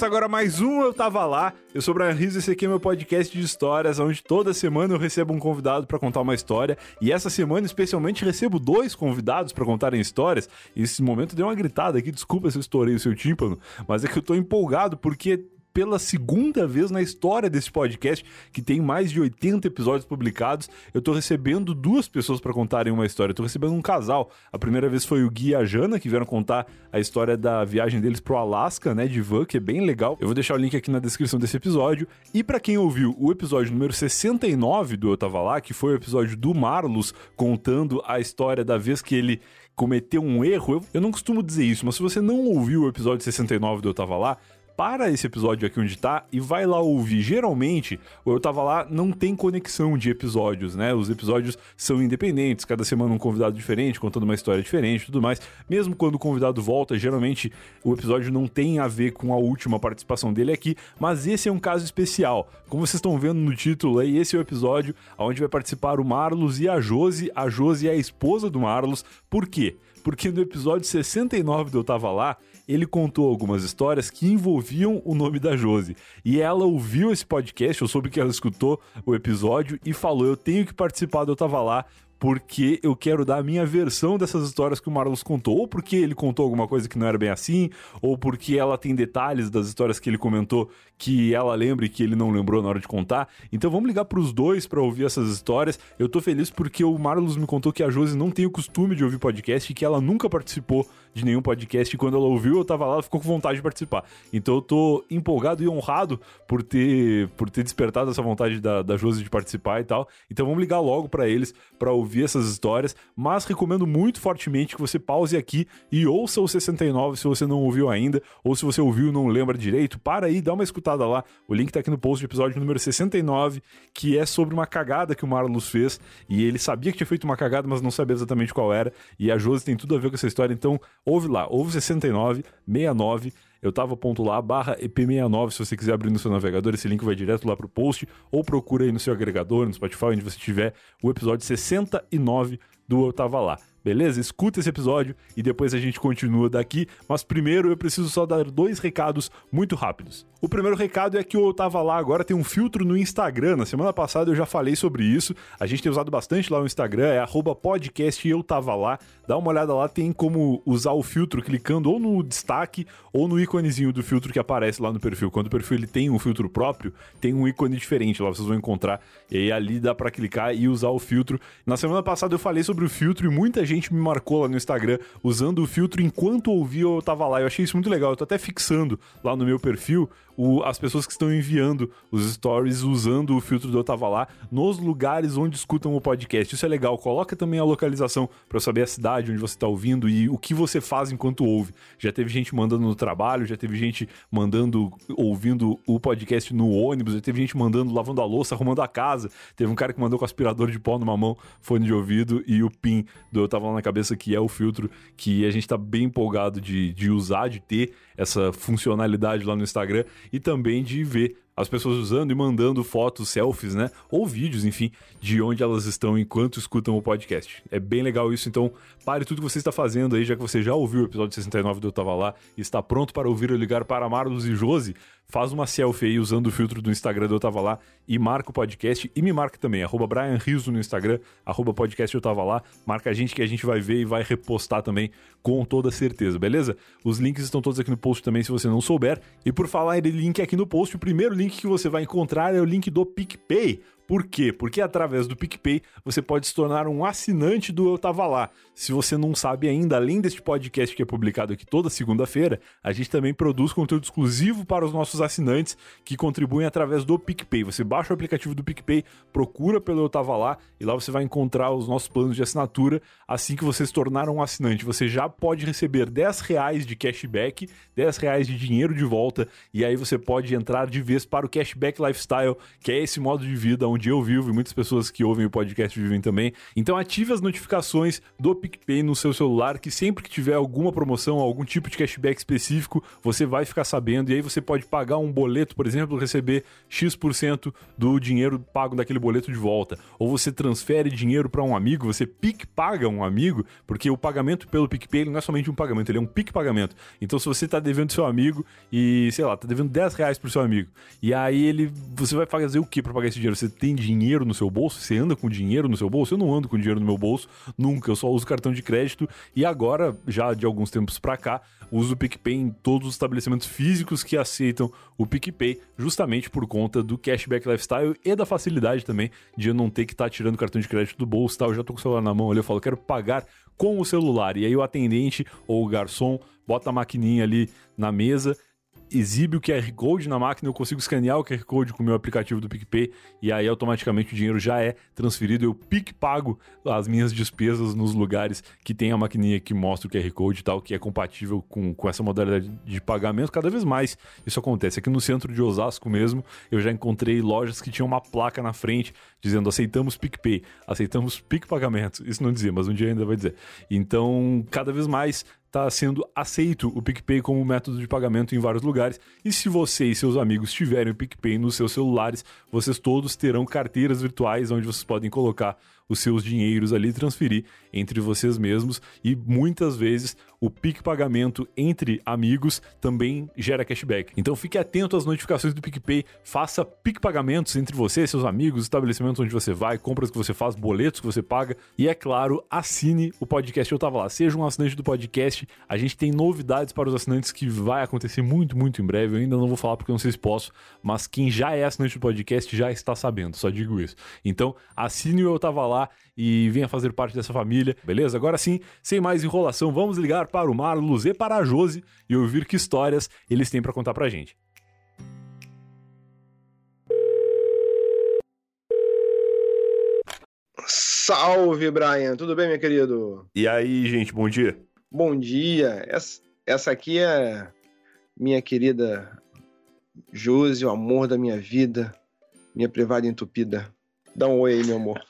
começa agora mais um Eu Tava Lá. Eu sou o Brian Rizzo e esse aqui é meu podcast de histórias, onde toda semana eu recebo um convidado para contar uma história. E essa semana, especialmente, recebo dois convidados para contarem histórias. E esse momento deu uma gritada aqui, desculpa se eu estourei o seu tímpano, mas é que eu tô empolgado porque pela segunda vez na história desse podcast, que tem mais de 80 episódios publicados, eu tô recebendo duas pessoas para contarem uma história. Eu tô recebendo um casal. A primeira vez foi o Gui e a Jana, que vieram contar a história da viagem deles pro Alasca, né, de van, que é bem legal. Eu vou deixar o link aqui na descrição desse episódio. E para quem ouviu o episódio número 69 do Eu Tava Lá, que foi o episódio do Marlos contando a história da vez que ele cometeu um erro, eu, eu não costumo dizer isso, mas se você não ouviu o episódio 69 do Eu Tava Lá, para esse episódio aqui onde tá e vai lá ouvir. Geralmente, o Eu Tava Lá não tem conexão de episódios, né? Os episódios são independentes, cada semana um convidado diferente, contando uma história diferente tudo mais. Mesmo quando o convidado volta, geralmente o episódio não tem a ver com a última participação dele aqui, mas esse é um caso especial. Como vocês estão vendo no título aí, esse é o episódio onde vai participar o Marlos e a Josi. A Josi é a esposa do Marlos. Por quê? Porque no episódio 69 do Eu Tava Lá, ele contou algumas histórias que envolviam o nome da Josi. E ela ouviu esse podcast, eu soube que ela escutou o episódio e falou: Eu tenho que participar do Eu Tava Lá porque eu quero dar a minha versão dessas histórias que o Marlos contou, ou porque ele contou alguma coisa que não era bem assim, ou porque ela tem detalhes das histórias que ele comentou que ela lembra e que ele não lembrou na hora de contar. Então vamos ligar para os dois para ouvir essas histórias. Eu tô feliz porque o Marlos me contou que a Josi não tem o costume de ouvir podcast e que ela nunca participou de nenhum podcast e quando ela ouviu, eu tava lá, ela ficou com vontade de participar. Então eu tô empolgado e honrado por ter por ter despertado essa vontade da, da Josi de participar e tal. Então vamos ligar logo para eles para ouvir essas histórias, mas recomendo muito fortemente que você pause aqui e ouça o 69 se você não ouviu ainda, ou se você ouviu e não lembra direito, para aí, dá uma escutada lá. O link tá aqui no post do episódio número 69, que é sobre uma cagada que o Marlos fez, e ele sabia que tinha feito uma cagada, mas não sabia exatamente qual era, e a Josi tem tudo a ver com essa história, então ouve lá, ouve 69, 69, eu tava ponto lá, barra EP69, se você quiser abrir no seu navegador, esse link vai direto lá pro post, ou procura aí no seu agregador, no Spotify, onde você tiver o episódio 69 do Eu Tava Lá. Beleza? Escuta esse episódio e depois a gente continua daqui. Mas primeiro eu preciso só dar dois recados muito rápidos. O primeiro recado é que eu tava lá agora tem um filtro no Instagram. Na semana passada eu já falei sobre isso. A gente tem usado bastante lá no Instagram, é podcast eu tava lá. Dá uma olhada lá, tem como usar o filtro clicando ou no destaque ou no íconezinho do filtro que aparece lá no perfil. Quando o perfil ele tem um filtro próprio, tem um ícone diferente lá, vocês vão encontrar. E aí ali dá para clicar e usar o filtro. Na semana passada eu falei sobre o filtro e muita gente me marcou lá no Instagram usando o filtro enquanto ouvia eu tava lá. Eu achei isso muito legal. Eu tô até fixando lá no meu perfil o, as pessoas que estão enviando os stories usando o filtro do Eu Tava Lá nos lugares onde escutam o podcast. Isso é legal. Coloca também a localização para eu saber a cidade onde você está ouvindo e o que você faz enquanto ouve. Já teve gente mandando no trabalho, já teve gente mandando, ouvindo o podcast no ônibus, já teve gente mandando lavando a louça, arrumando a casa. Teve um cara que mandou com aspirador de pó numa mão, fone de ouvido e o PIN do Eu Tava Lá na cabeça, que é o filtro que a gente tá bem empolgado de, de usar, de ter essa funcionalidade lá no Instagram e também de ver as pessoas usando e mandando fotos, selfies, né? Ou vídeos, enfim, de onde elas estão enquanto escutam o podcast. É bem legal isso, então pare tudo que você está fazendo aí, já que você já ouviu o episódio 69 do Eu Tava Lá e está pronto para ouvir ou ligar para Marlos e Josi, faz uma selfie aí usando o filtro do Instagram do Eu Tava Lá e marca o podcast e me marca também, arroba Brian Riso no Instagram, arroba podcast Eu Tava Lá, marca a gente que a gente vai ver e vai repostar também com toda certeza, beleza? Os links estão todos aqui no post também se você não souber. E por falar em link aqui no post, o primeiro link que você vai encontrar é o link do PicPay. Por quê? Porque através do PicPay você pode se tornar um assinante do Eu Tava Lá. Se você não sabe ainda, além deste podcast que é publicado aqui toda segunda-feira, a gente também produz conteúdo exclusivo para os nossos assinantes que contribuem através do PicPay. Você baixa o aplicativo do PicPay, procura pelo Eu Tava Lá e lá você vai encontrar os nossos planos de assinatura. Assim que você se tornar um assinante, você já pode receber 10 reais de cashback, 10 reais de dinheiro de volta e aí você pode entrar de vez para o Cashback Lifestyle, que é esse modo de vida onde eu vivo e muitas pessoas que ouvem o podcast vivem também. Então ative as notificações do PicPay no seu celular, que sempre que tiver alguma promoção, algum tipo de cashback específico, você vai ficar sabendo. E aí você pode pagar um boleto, por exemplo, receber X% do dinheiro pago daquele boleto de volta. Ou você transfere dinheiro para um amigo, você pic paga um amigo, porque o pagamento pelo PicPay não é somente um pagamento, ele é um pic pagamento. Então se você tá devendo seu amigo e, sei lá, tá devendo 10 reais pro seu amigo, e aí ele, você vai fazer o que para pagar esse dinheiro? Você tem dinheiro no seu bolso? Você anda com dinheiro no seu bolso? Eu não ando com dinheiro no meu bolso, nunca, eu só uso cartão de crédito e agora, já de alguns tempos pra cá, uso o PicPay em todos os estabelecimentos físicos que aceitam o PicPay, justamente por conta do cashback lifestyle e da facilidade também de eu não ter que estar tá tirando cartão de crédito do bolso, tá? Eu já tô com o celular na mão ali, eu falo, quero pagar com o celular. E aí o atendente ou o garçom bota a maquininha ali na mesa exibe o QR Code na máquina, eu consigo escanear o QR Code com o meu aplicativo do PicPay e aí automaticamente o dinheiro já é transferido. Eu pic pago as minhas despesas nos lugares que tem a maquininha que mostra o QR Code e tal, que é compatível com, com essa modalidade de pagamento. Cada vez mais isso acontece. Aqui no centro de Osasco mesmo, eu já encontrei lojas que tinham uma placa na frente dizendo aceitamos PicPay, aceitamos Pic Pagamento. Isso não dizia, mas um dia ainda vai dizer. Então, cada vez mais está sendo aceito o PicPay como método de pagamento em vários lugares. E se você e seus amigos tiverem o PicPay nos seus celulares, vocês todos terão carteiras virtuais onde vocês podem colocar os seus dinheiros ali, transferir entre vocês mesmos e muitas vezes o Pic Pagamento entre amigos também gera cashback. Então fique atento às notificações do PicPay, faça Pic Pagamentos entre você, seus amigos, estabelecimentos onde você vai, compras que você faz, boletos que você paga e é claro, assine o podcast Eu Tava Lá. Seja um assinante do podcast, a gente tem novidades para os assinantes que vai acontecer muito, muito em breve. Eu ainda não vou falar porque eu não sei se posso, mas quem já é assinante do podcast já está sabendo, só digo isso. Então assine o Eu Tava Lá e venha fazer parte dessa família, beleza? Agora sim, sem mais enrolação, vamos ligar para o Marlos e para a Josi e ouvir que histórias eles têm para contar pra gente. Salve, Brian! Tudo bem, meu querido? E aí, gente, bom dia. Bom dia. Essa, essa aqui é minha querida Josi, o amor da minha vida, minha privada entupida. Dá um oi aí, meu amor.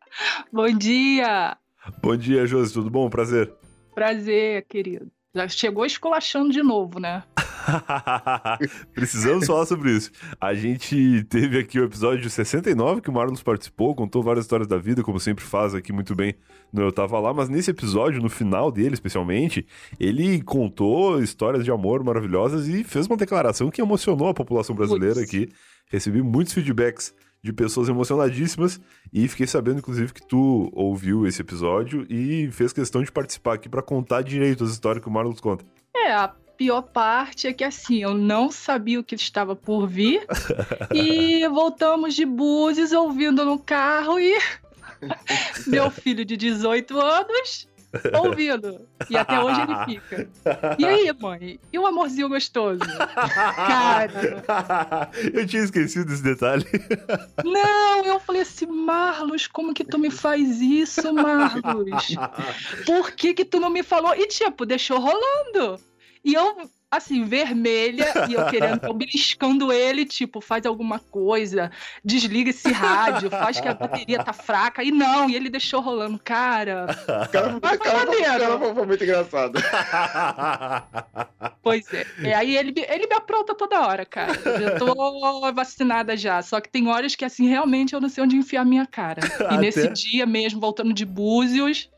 Bom dia! Bom dia, Josi, tudo bom? Prazer. Prazer, querido. Já chegou esculachando de novo, né? Precisamos falar sobre isso. A gente teve aqui o episódio 69 que o Marlos participou, contou várias histórias da vida, como sempre faz aqui muito bem no Eu Tava Lá, mas nesse episódio, no final dele especialmente, ele contou histórias de amor maravilhosas e fez uma declaração que emocionou a população brasileira Putz. aqui. Recebi muitos feedbacks de pessoas emocionadíssimas e fiquei sabendo, inclusive, que tu ouviu esse episódio e fez questão de participar aqui para contar direito as histórias que o Marlos conta. É, a pior parte é que assim, eu não sabia o que estava por vir e voltamos de Búzios ouvindo no carro e meu filho de 18 anos ouvindo. E até hoje ele fica. E aí, mãe? E o amorzinho gostoso? Cara. Eu tinha esquecido desse detalhe. Não, eu falei assim, Marlos, como que tu me faz isso, Marlos? Por que que tu não me falou? E tipo, deixou rolando. E eu assim, vermelha, e eu querendo, eu beliscando ele, tipo, faz alguma coisa, desliga esse rádio, faz que a bateria tá fraca, e não, e ele deixou rolando, cara. Cara, cara, cara, foi muito engraçado. Pois é. é. Aí ele, ele me apronta toda hora, cara. Eu tô vacinada já, só que tem horas que, assim, realmente eu não sei onde enfiar a minha cara. E Até... nesse dia mesmo, voltando de Búzios,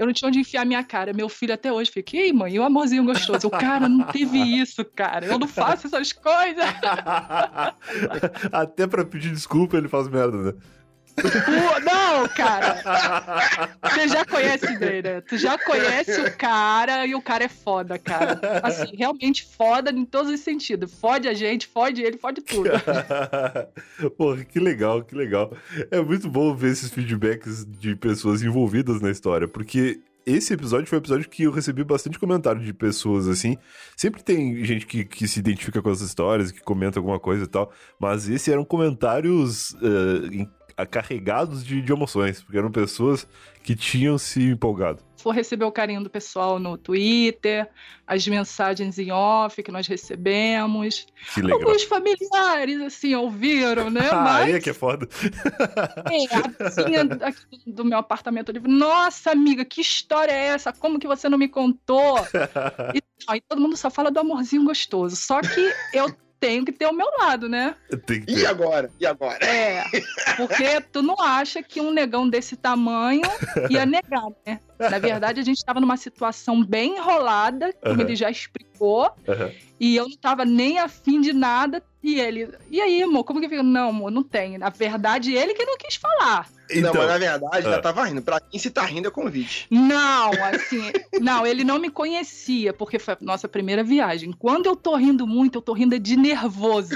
eu não tinha onde enfiar minha cara. Meu filho até hoje fica, ei, mãe, e o amorzinho gostoso? O cara não teve isso, cara. Eu não faço essas coisas. até pra pedir desculpa ele faz merda, né? Não, cara. Você já conhece né? Tu já conhece o cara e o cara é foda, cara. Assim, realmente foda em todos os sentidos. Fode a gente, fode ele, fode tudo. Porra, que legal, que legal. É muito bom ver esses feedbacks de pessoas envolvidas na história, porque esse episódio foi um episódio que eu recebi bastante comentário de pessoas, assim. Sempre tem gente que, que se identifica com as histórias, que comenta alguma coisa e tal. Mas esse eram comentários uh, carregados de, de emoções, porque eram pessoas que tinham se empolgado. For receber o carinho do pessoal no Twitter, as mensagens em off que nós recebemos. Que legal. Alguns familiares, assim, ouviram, né? Ah, Mas aí é que é foda. É, a vizinha aqui do meu apartamento ali, nossa amiga, que história é essa? Como que você não me contou? E, aí todo mundo só fala do amorzinho gostoso. Só que eu tenho que ter o meu lado, né? Tem que E agora? E agora? É, porque tu não acha que um negão desse tamanho ia negar, né? Na verdade, a gente estava numa situação bem enrolada, como Aham. ele já explicou, Aham. e eu não tava nem afim de nada. E ele, e aí, amor, como que fica? Não, amor, não tem. Na verdade, ele que não quis falar. não, Então, mas na verdade, ah. já tava rindo. Pra quem se tá rindo é convite. Não, assim, não, ele não me conhecia, porque foi a nossa primeira viagem. Quando eu tô rindo muito, eu tô rindo de nervoso.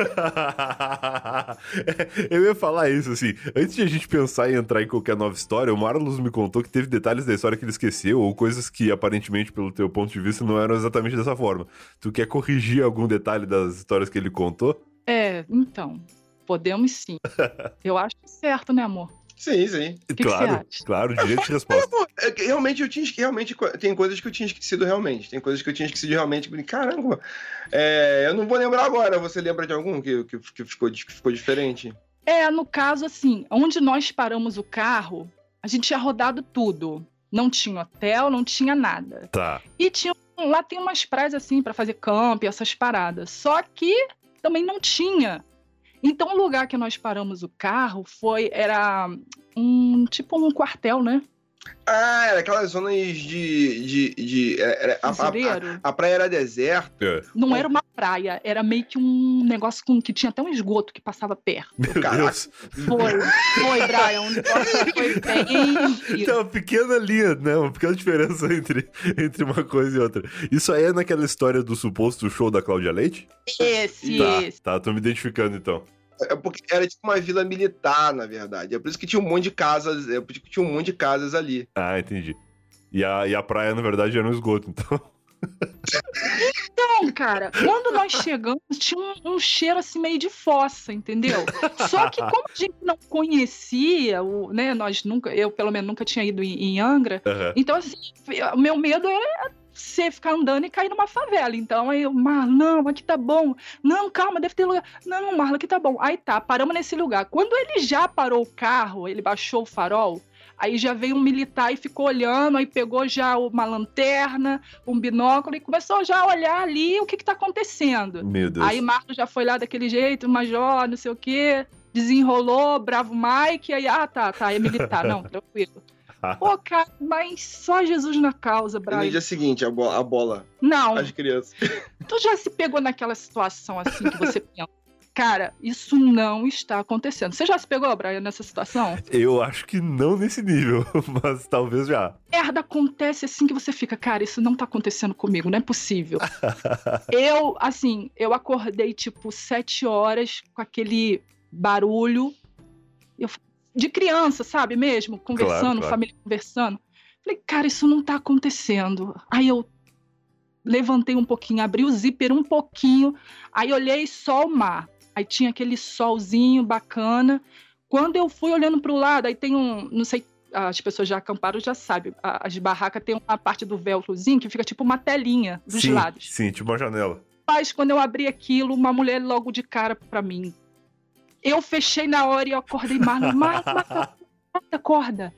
eu ia falar isso, assim. Antes de a gente pensar em entrar em qualquer nova história, o Marlos me contou que teve detalhes da história que ele esqueceu, ou coisas que aparentemente, pelo teu ponto de vista, não eram exatamente dessa forma. Tu quer corrigir algum detalhe das histórias que ele contou? É, então, podemos sim. Eu acho certo, né, amor? Sim, sim. que que claro, você acha? claro, direito de resposta. É que realmente eu tinha realmente tem coisas que eu tinha esquecido realmente. Tem coisas que eu tinha esquecido realmente. Eu Caramba, é, eu não vou lembrar agora. Você lembra de algum que, que, que ficou, que ficou diferente? É, no caso, assim, onde nós paramos o carro, a gente tinha rodado tudo. Não tinha hotel, não tinha nada. Tá. E tinha, lá tem umas praias assim pra fazer camp, essas paradas. Só que também não tinha. Então o lugar que nós paramos o carro foi era um tipo um quartel, né? Ah, era aquelas zonas de. de, de era- era- a, a, a praia era deserta. É. Não era uma praia, era meio que um negócio com que tinha até um esgoto que passava perto. Meu Caraca. Deus. Foi, foi, Brian, um negócio foi bem. Tem uma pequena linha, né? Uma pequena diferença entre, entre uma coisa e outra. Isso aí é naquela história do suposto show da Cláudia Leite? Esse, Tá, esse. tá, tô me identificando então. É porque era tipo uma vila militar, na verdade. É por isso que tinha um monte de casas. É por isso que tinha um monte de casas ali. Ah, entendi. E a, e a praia, na verdade, era um esgoto, então. Então, cara, quando nós chegamos, tinha um, um cheiro assim meio de fossa, entendeu? Só que como a gente não conhecia, o, né, nós nunca, eu pelo menos nunca tinha ido em, em Angra, Aham. então assim, o meu medo era você ficar andando e cair numa favela. Então aí eu, Marlon, não, aqui tá bom. Não, calma, deve ter lugar. Não, Marlon, aqui tá bom. Aí tá, paramos nesse lugar. Quando ele já parou o carro, ele baixou o farol, Aí já veio um militar e ficou olhando, aí pegou já uma lanterna, um binóculo e começou já a olhar ali o que que tá acontecendo. Meu Deus. Aí Marco já foi lá daquele jeito, major, não sei o quê, desenrolou, bravo Mike, aí, ah, tá, tá, é militar, não, tranquilo. Pô, cara, mas só Jesus na causa, E no Brian. dia seguinte, a, bo a bola, Não, as crianças. tu já se pegou naquela situação assim que você pensa, cara, isso não está acontecendo. Você já se pegou, Brian, nessa situação? Eu acho que não nesse nível, mas talvez já. merda acontece assim que você fica, cara, isso não tá acontecendo comigo, não é possível. eu, assim, eu acordei tipo sete horas com aquele barulho eu, de criança, sabe mesmo? Conversando, claro. família conversando. Falei, cara, isso não tá acontecendo. Aí eu levantei um pouquinho, abri o zíper um pouquinho, aí olhei só o mar. Aí tinha aquele solzinho bacana. Quando eu fui olhando pro lado, aí tem um, não sei as pessoas já acamparam já sabem. As barracas tem uma parte do velcrozinho que fica tipo uma telinha dos sim, lados. sim, tipo uma janela. Mas quando eu abri aquilo, uma mulher logo de cara pra mim. Eu fechei na hora e eu acordei Marlon. Marlon, acorda.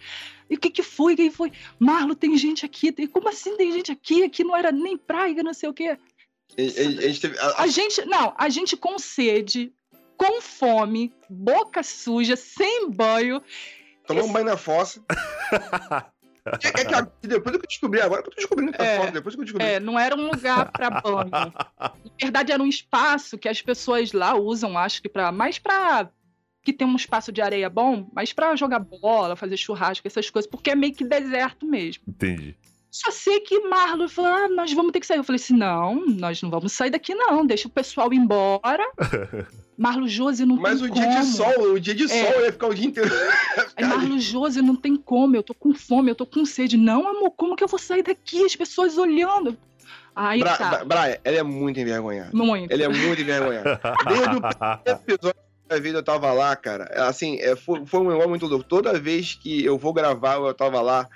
E o que que foi? O que que foi? Marlon, tem gente aqui. Tem- Como assim tem gente aqui? Aqui não era nem praia, não sei o quê. A, a- a gente teve. a- A gente, não, a gente com sede, com fome, boca suja, sem banho. Tomou um banho na fossa. É, é que a- depois que eu descobri, agora que eu tô descobrindo que É. é fossa, depois que eu descobri. É, não era um lugar pra banho. Na verdade, era um espaço que as pessoas lá usam, acho que para mais pra que tem um espaço de areia bom, mas pra jogar bola, fazer churrasco, essas coisas, porque é meio que deserto mesmo. Entendi. Só sei que Marlon falou: ah, nós vamos ter que sair. Eu falei assim: não, nós não vamos sair daqui, não. Deixa o pessoal ir embora. Marlon Josi não Mas tem o dia como. de sol, o dia de É. sol ia ficar o dia inteiro. Aí Marlon Josi não tem como, eu tô com fome, eu tô com sede. Não, amor, como que eu vou sair daqui? As pessoas olhando. Aí Bra tá, Bra- Brian, ela é muito envergonhada. muito. Ele é muito envergonhado. Desde o primeiro episódio, vez eu tava lá, cara, assim, é, foi, foi um negócio muito louco. Toda vez que eu vou gravar, eu tava lá,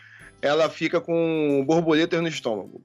ela fica com borboletas no estômago.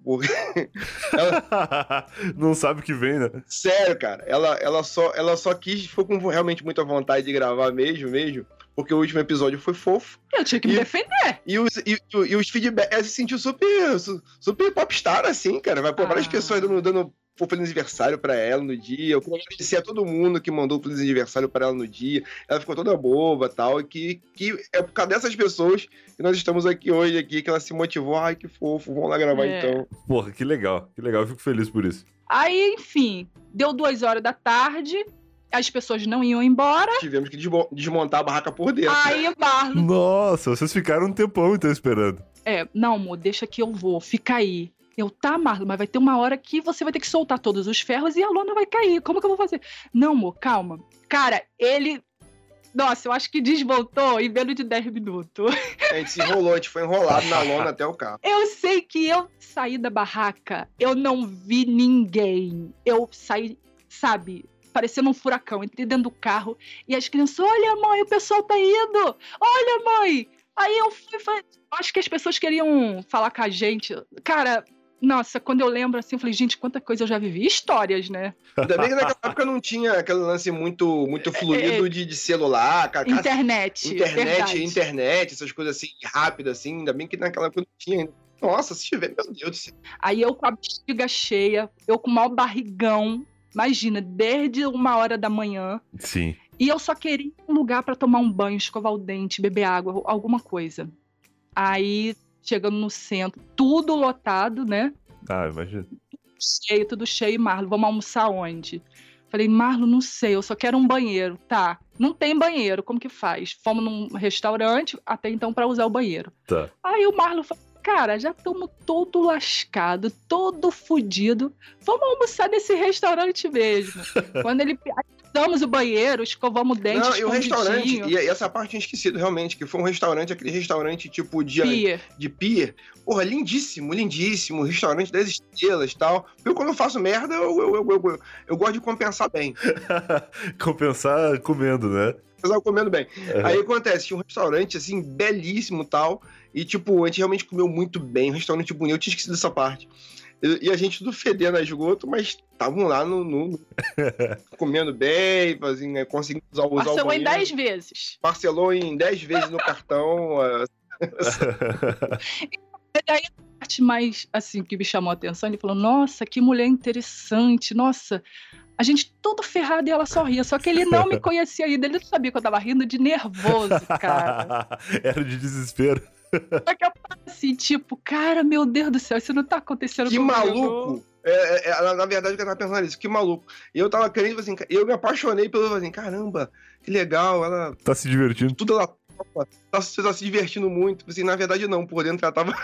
Ela- Não sabe o que vem, né? sério, cara, ela, ela, só, ela só quis, foi com realmente muita vontade de gravar mesmo, mesmo, porque o último episódio foi fofo. Eu tinha que me E- defender. E os, e, e os feedbacks, ela se sentiu super, su- super popstar, assim, cara. Vai pôr várias Ah. pessoas dando, dando o feliz aniversário pra ela no dia. Eu queria agradecer a todo mundo que mandou o feliz aniversário pra ela no dia. Ela ficou toda boba e tal. E que, que é por causa dessas pessoas que nós estamos aqui hoje, aqui, que ela se motivou. Ai, que fofo, vamos lá gravar É. então. Porra, que legal, que legal, eu fico feliz por isso. Aí, enfim, deu duas horas da tarde, as pessoas não iam embora. Tivemos que desmo- desmontar a barraca por dentro. Aí o Marlon, Nossa, vocês ficaram um tempão então esperando. é, não, amor, deixa que eu vou, fica aí. Eu, tá, Marlon, mas vai ter uma hora que você vai ter que soltar todos os ferros e a lona vai cair. Como que eu vou fazer? Não, amor, calma. Cara, ele. Nossa, eu acho que desmontou em menos de 10 minutos. A gente se enrolou, a gente foi enrolado na lona até o carro. Eu sei que eu saí da barraca, eu não vi ninguém. Eu saí, sabe, parecendo um furacão. Entrei dentro do carro e as crianças, olha, mãe, o pessoal tá indo. Olha, mãe. Aí eu fui, falei, acho que as pessoas queriam falar com a gente. Cara, nossa, quando eu lembro assim, eu falei, gente, quanta coisa eu já vivi. Histórias, né? Ainda bem que naquela época não tinha aquele lance muito, muito fluido de, de celular, ca- ca- Internet. internet, verdade. internet, essas coisas assim, rápidas, assim, ainda bem que naquela época não tinha. Nossa, se tiver, meu Deus do céu. Aí eu com a bexiga cheia, eu com o maior barrigão. Imagina, desde uma hora da manhã. Sim. E eu só queria um lugar pra tomar um banho, escovar o dente, beber água, alguma coisa. Aí, chegando no centro, tudo lotado, né? Ah, imagina. Cheio, tudo cheio. Marlo, vamos almoçar onde? Falei, Marlo, não sei, eu só quero um banheiro. Tá, não tem banheiro, como que faz? Fomos num restaurante, até então, pra usar o banheiro. Tá. Aí o Marlo falou, cara, já estamos todo lascado, todo fudido. Vamos almoçar nesse restaurante mesmo. Quando ele usamos o banheiro, escovamos o dente, Não, e o restaurante, e essa parte tinha esquecido realmente, que foi um restaurante, aquele restaurante tipo de, Pia. de pier. Porra, lindíssimo, lindíssimo, restaurante 10 estrelas e tal. Eu, quando eu faço merda, eu, eu, eu, eu, eu gosto de compensar bem. Compensar comendo, né? De comendo bem. Uhum. Aí acontece, tinha um restaurante, assim, belíssimo e tal. E, tipo, a gente realmente comeu muito bem, um restaurante bonito. Eu tinha esquecido dessa parte. E, a gente tudo fedendo a esgoto, mas estavam lá no, no- no- comendo bem, fazendo, né, conseguindo usar, usar o Parcelou em banheiro. 10 vezes. Parcelou em 10 vezes no cartão. ah, E aí a parte mais, assim, que me chamou a atenção, ele falou, nossa, que mulher interessante, nossa... A gente todo ferrado e ela sorria. Só que ele não me conhecia ainda. Ele não sabia que eu tava rindo de nervoso, cara. Era de desespero. Só que eu assim, tipo, cara, meu Deus do céu, isso não tá acontecendo que maluco! É, é, é, na- verdade, o que eu tava pensando é isso, que maluco. E eu tava querendo, assim, eu me apaixonei pelo assim, caramba, que legal, ela. Tá se divertindo. Tudo ela topa, tá, você tá se divertindo muito. Assim, na verdade, não, por dentro ela tava.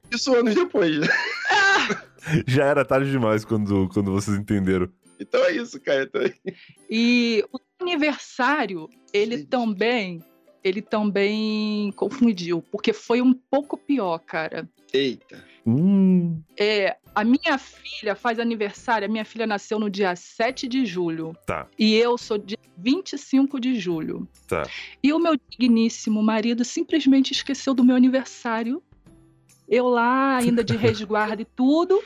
Isso anos depois, né? Já era tarde demais quando, quando vocês entenderam. Então é isso, cara. Então é E o aniversário, ele Gente. também, ele também confundiu, porque foi um pouco pior, cara. Eita. Hum, É, a minha filha faz aniversário, a minha filha nasceu no dia 7 de julho. Tá. E eu sou dia 25 de julho. Tá. E o meu digníssimo marido simplesmente esqueceu do meu aniversário. Eu lá, ainda de resguardo e tudo.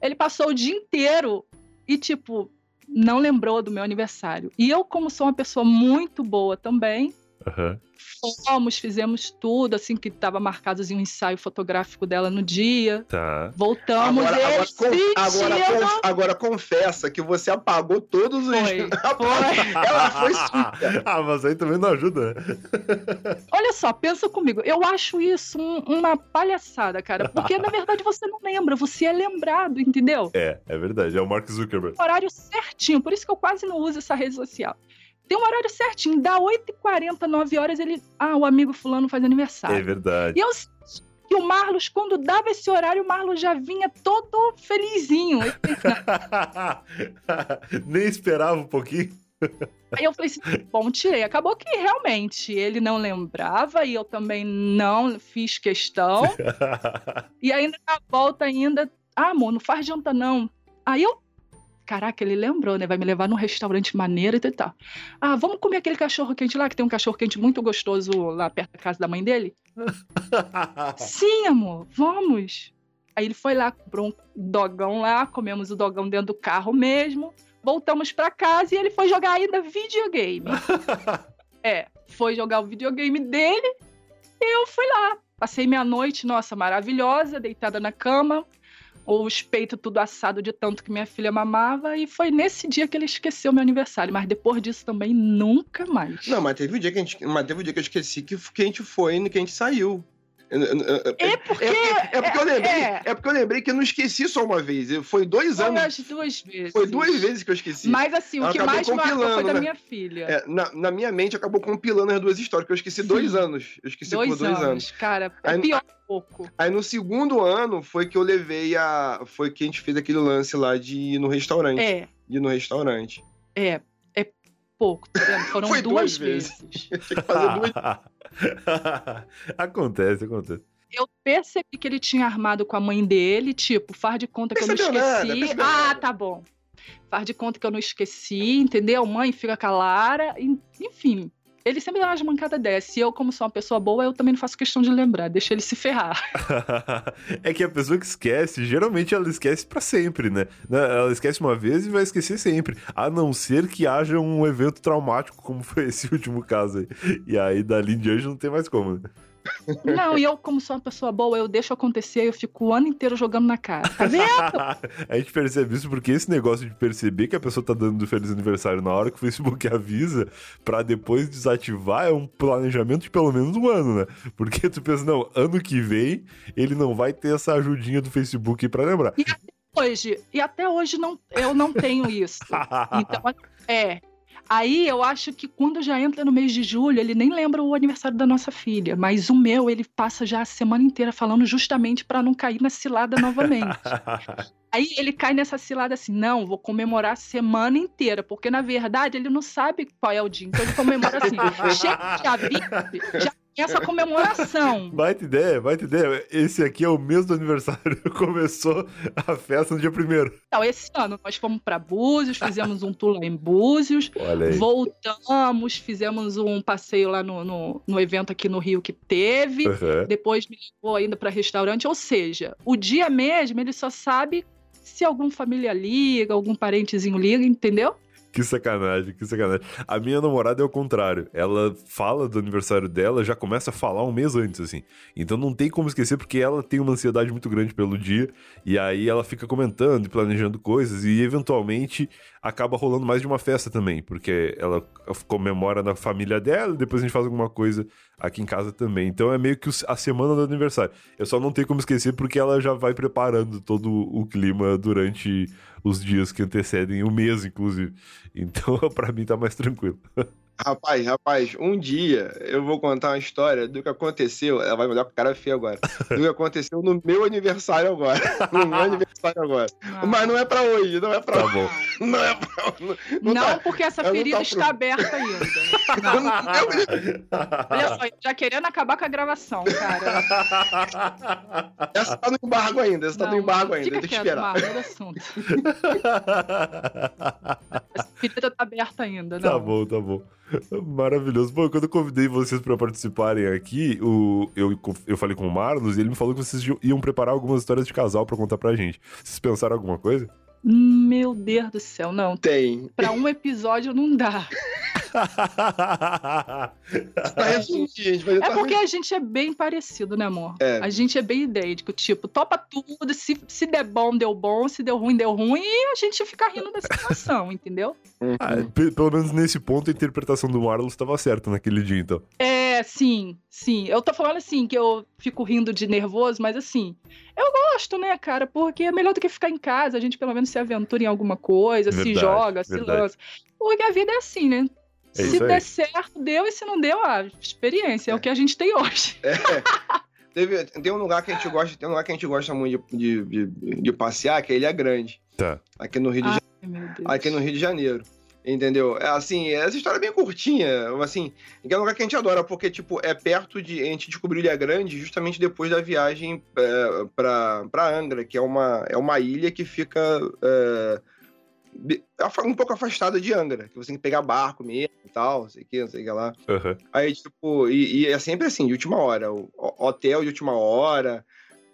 Ele passou o dia inteiro e, tipo, não lembrou do meu aniversário. E eu, como sou uma pessoa muito boa também, aham. fomos, fizemos tudo, assim, que estava marcado assim, um ensaio fotográfico dela no dia. Tá. Voltamos, Agora, agora, eles con- agora, conf- agora confessa que você apagou todos os. Foi, foi. Ela foi ah, mas aí também não ajuda. Olha só, pensa comigo. Eu acho isso um- uma palhaçada, cara. Porque, na verdade, você não lembra, você é lembrado, entendeu? É, é verdade. É o Mark Zuckerberg. horário certinho, por isso que eu quase não uso essa rede social. Tem um horário certinho, dá 8h40, 9 horas, ele. Ah, o amigo fulano faz É aniversário. verdade. E eu que o Marlos, quando dava esse horário, o Marlos já vinha todo felizinho. Nem esperava um pouquinho. Aí eu falei assim: bom, tirei. Acabou que realmente ele não lembrava e eu também não fiz questão. E ainda na volta, ainda. Ah, amor, não faz janta não. Aí eu. Caraca, ele lembrou, né? Vai me levar num restaurante maneiro e tal. Ah, vamos comer aquele cachorro quente lá, que tem um cachorro quente muito gostoso lá perto da casa da mãe dele? Sim, amor, vamos. Aí ele foi lá, comprou um dogão lá, comemos o dogão dentro do carro mesmo. Voltamos pra casa e ele foi jogar ainda videogame. é, foi jogar o videogame dele e eu fui lá. Passei minha noite, nossa, maravilhosa, deitada na cama, os peitos tudo assado de tanto que minha filha mamava, e foi nesse dia que ele esqueceu meu aniversário. Mas depois disso também, nunca mais. Não, mas teve um dia que a gente. Mas teve um dia que eu esqueci que, que a gente foi no que a gente saiu. É porque. É, é porque eu lembrei. É. é. porque eu lembrei que eu não esqueci só uma vez. Foi dois foi anos. As duas vezes. Foi duas vezes que eu esqueci. Mas assim, o que mais marcou foi da né? minha filha. É, na, na minha mente acabou compilando as duas histórias, que eu esqueci dois Sim. anos. Eu esqueci dois por dois anos, anos. cara. É Aí- pior um pouco. Aí no segundo ano foi que eu levei a. Foi que a gente fez aquele lance lá de ir no restaurante. É, Ir no restaurante. é. Pouco, tá vendo? Foram Foi duas duas vezes. vezes. Tinha que fazer duas. acontece, acontece. Eu percebi que ele tinha armado com a mãe dele, tipo, faz de conta que eu não Percebeu nada, esqueci. percebeu ah, nada. tá bom. Faz de conta que eu não esqueci, entendeu? Mãe, fica com a Lara. en- Enfim, ele sempre dá umas mancadas dessas. E eu, como sou uma pessoa boa, eu também não faço questão de lembrar. Deixa ele se ferrar. é que a pessoa que esquece, geralmente ela esquece pra sempre, né? Né, Ela esquece uma vez e vai esquecer sempre. A não ser que haja um evento traumático, como foi esse último caso aí. E aí, dali em diante, não tem mais como, né? Não, e eu, como sou uma pessoa boa, eu deixo acontecer, eu fico o ano inteiro jogando na cara. Tá vendo? a gente percebe isso porque esse negócio de perceber que a pessoa tá dando feliz aniversário na hora que o Facebook avisa pra depois desativar é um planejamento de pelo menos um ano, né? Porque tu pensa, não, ano que vem ele não vai ter essa ajudinha do Facebook pra lembrar. Hoje, e até hoje não, eu não tenho isso. Então, é. Aí eu acho que quando já entra no mês de julho, ele nem lembra o aniversário da nossa filha. Mas o meu, ele passa já a semana inteira falando justamente pra não cair na cilada novamente. Aí ele cai nessa cilada assim: não, vou comemorar a semana inteira, porque na verdade ele não sabe qual é o dia. Então ele comemora assim: chega dia 20, já tem essa comemoração. Baita ideia, baita ideia. Esse aqui é o mês do aniversário. Começou a festa no dia primeiro. Então, esse ano nós fomos pra Búzios, fizemos um tour lá em Búzios. Voltamos, fizemos um passeio lá no, no, no evento aqui no Rio que teve. Aham. Depois me levou ainda para restaurante. Ou seja, o dia mesmo ele só sabe se algum família liga, algum parentezinho liga, entendeu? Que sacanagem, que sacanagem. A minha namorada é o contrário. Ela fala do aniversário dela, já começa a falar um mês antes, assim. Então não tem como esquecer, porque ela tem uma ansiedade muito grande pelo dia. E aí ela fica comentando e planejando coisas. E eventualmente acaba rolando mais de uma festa também. Porque ela comemora na família dela, depois a gente faz alguma coisa aqui em casa também. Então é meio que a semana do aniversário. Eu só não tenho como esquecer porque ela já vai preparando todo o clima durante os dias que antecedem o mês, inclusive. Então, pra mim tá mais tranquilo. Rapaz, rapaz, um dia eu vou contar uma história do que aconteceu. Ela vai olhar com cara feia agora. Do que aconteceu no meu aniversário agora. No meu aniversário agora. Mas não é pra hoje, não é pra Tá hoje. bom. Não é pra hoje. Não, tá- porque essa não ferida tá está pro- aberta ainda. não- não- Olha só, já querendo acabar com a gravação, cara. Essa tá no embargo ainda, essa tá no Não, embargo ainda, tem que esperar. Marco, muda assunto. Essa ferida tá aberta ainda, não. Tá bom, tá bom. Maravilhoso. Bom, quando eu convidei vocês pra participarem aqui, o, eu, eu falei com o Marlos e ele me falou que vocês iam preparar algumas histórias de casal pra contar pra gente. Vocês pensaram alguma coisa? Meu Deus do céu, não. Tem. Pra um episódio não dá. Pra resumir, a gente vai É porque a gente é bem parecido, né, amor? É. A gente é bem idêntico. Tipo, topa tudo. Se, se der bom, deu bom. Se deu ruim, deu ruim. E a gente fica rindo da situação, entendeu? Ah, pe- pelo menos nesse ponto, a interpretação do Marlos estava certa naquele dia, então. É, sim, sim. Eu tô falando assim, que eu fico rindo de nervoso, mas assim, eu gosto, né, cara? Porque é melhor do que ficar em casa, a gente pelo menos se aventura em alguma coisa, se Verdade, joga, se verdade. lança. Porque a vida é assim, né? É se der certo, deu, e se não deu, ah, experiência, é, o que a gente tem hoje. É. Teve, tem um lugar que a gente gosta, tem um lugar que a gente gosta muito de, de, de, de passear, que é Ilha Grande, Tá. aqui no Rio de Janeiro. Ai, meu Deus. aqui no Rio de Janeiro. Entendeu? É assim, essa história é bem curtinha, assim, que é um lugar que a gente adora, porque, tipo, é perto de. A gente descobriu Ilha Grande justamente depois da viagem é, pra, pra Angra, que é uma, é uma ilha que fica. é, um pouco afastada de Angra, que você tem que pegar barco mesmo tal, não sei o que, não sei o que lá. Aham. Aí, tipo, e, e é sempre assim, de última hora. O, hotel de última hora,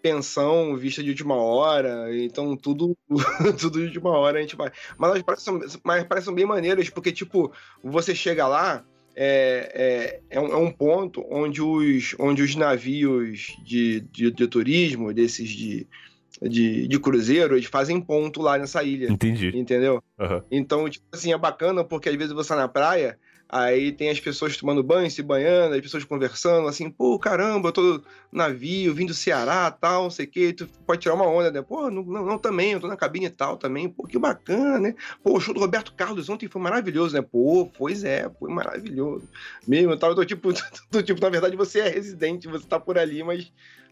pensão vista de última hora, então tudo, tudo de última hora a gente vai. Mas elas parecem, mas parecem bem maneiras, porque, tipo, você chega lá, é, é, é, um, é um ponto onde os, onde os navios de, de, de turismo, desses de, de, de cruzeiro, eles fazem ponto lá nessa ilha. Entendi. Entendeu? Aham. Então, tipo assim, é bacana porque às vezes você tá na praia, aí tem as pessoas tomando banho, se banhando, as pessoas conversando, assim, pô, caramba, eu tô navio, vim do Ceará, tal, não sei o quê, tu pode tirar uma onda, né? Pô, não, não, não, também, eu tô na cabine e tal também, pô, que bacana, né? Pô, o show do Roberto Carlos ontem foi maravilhoso, né? Pô, pois é, foi maravilhoso. Mesmo, tal, eu tô tipo, tô, tipo, na verdade você é residente, você tá por ali, mas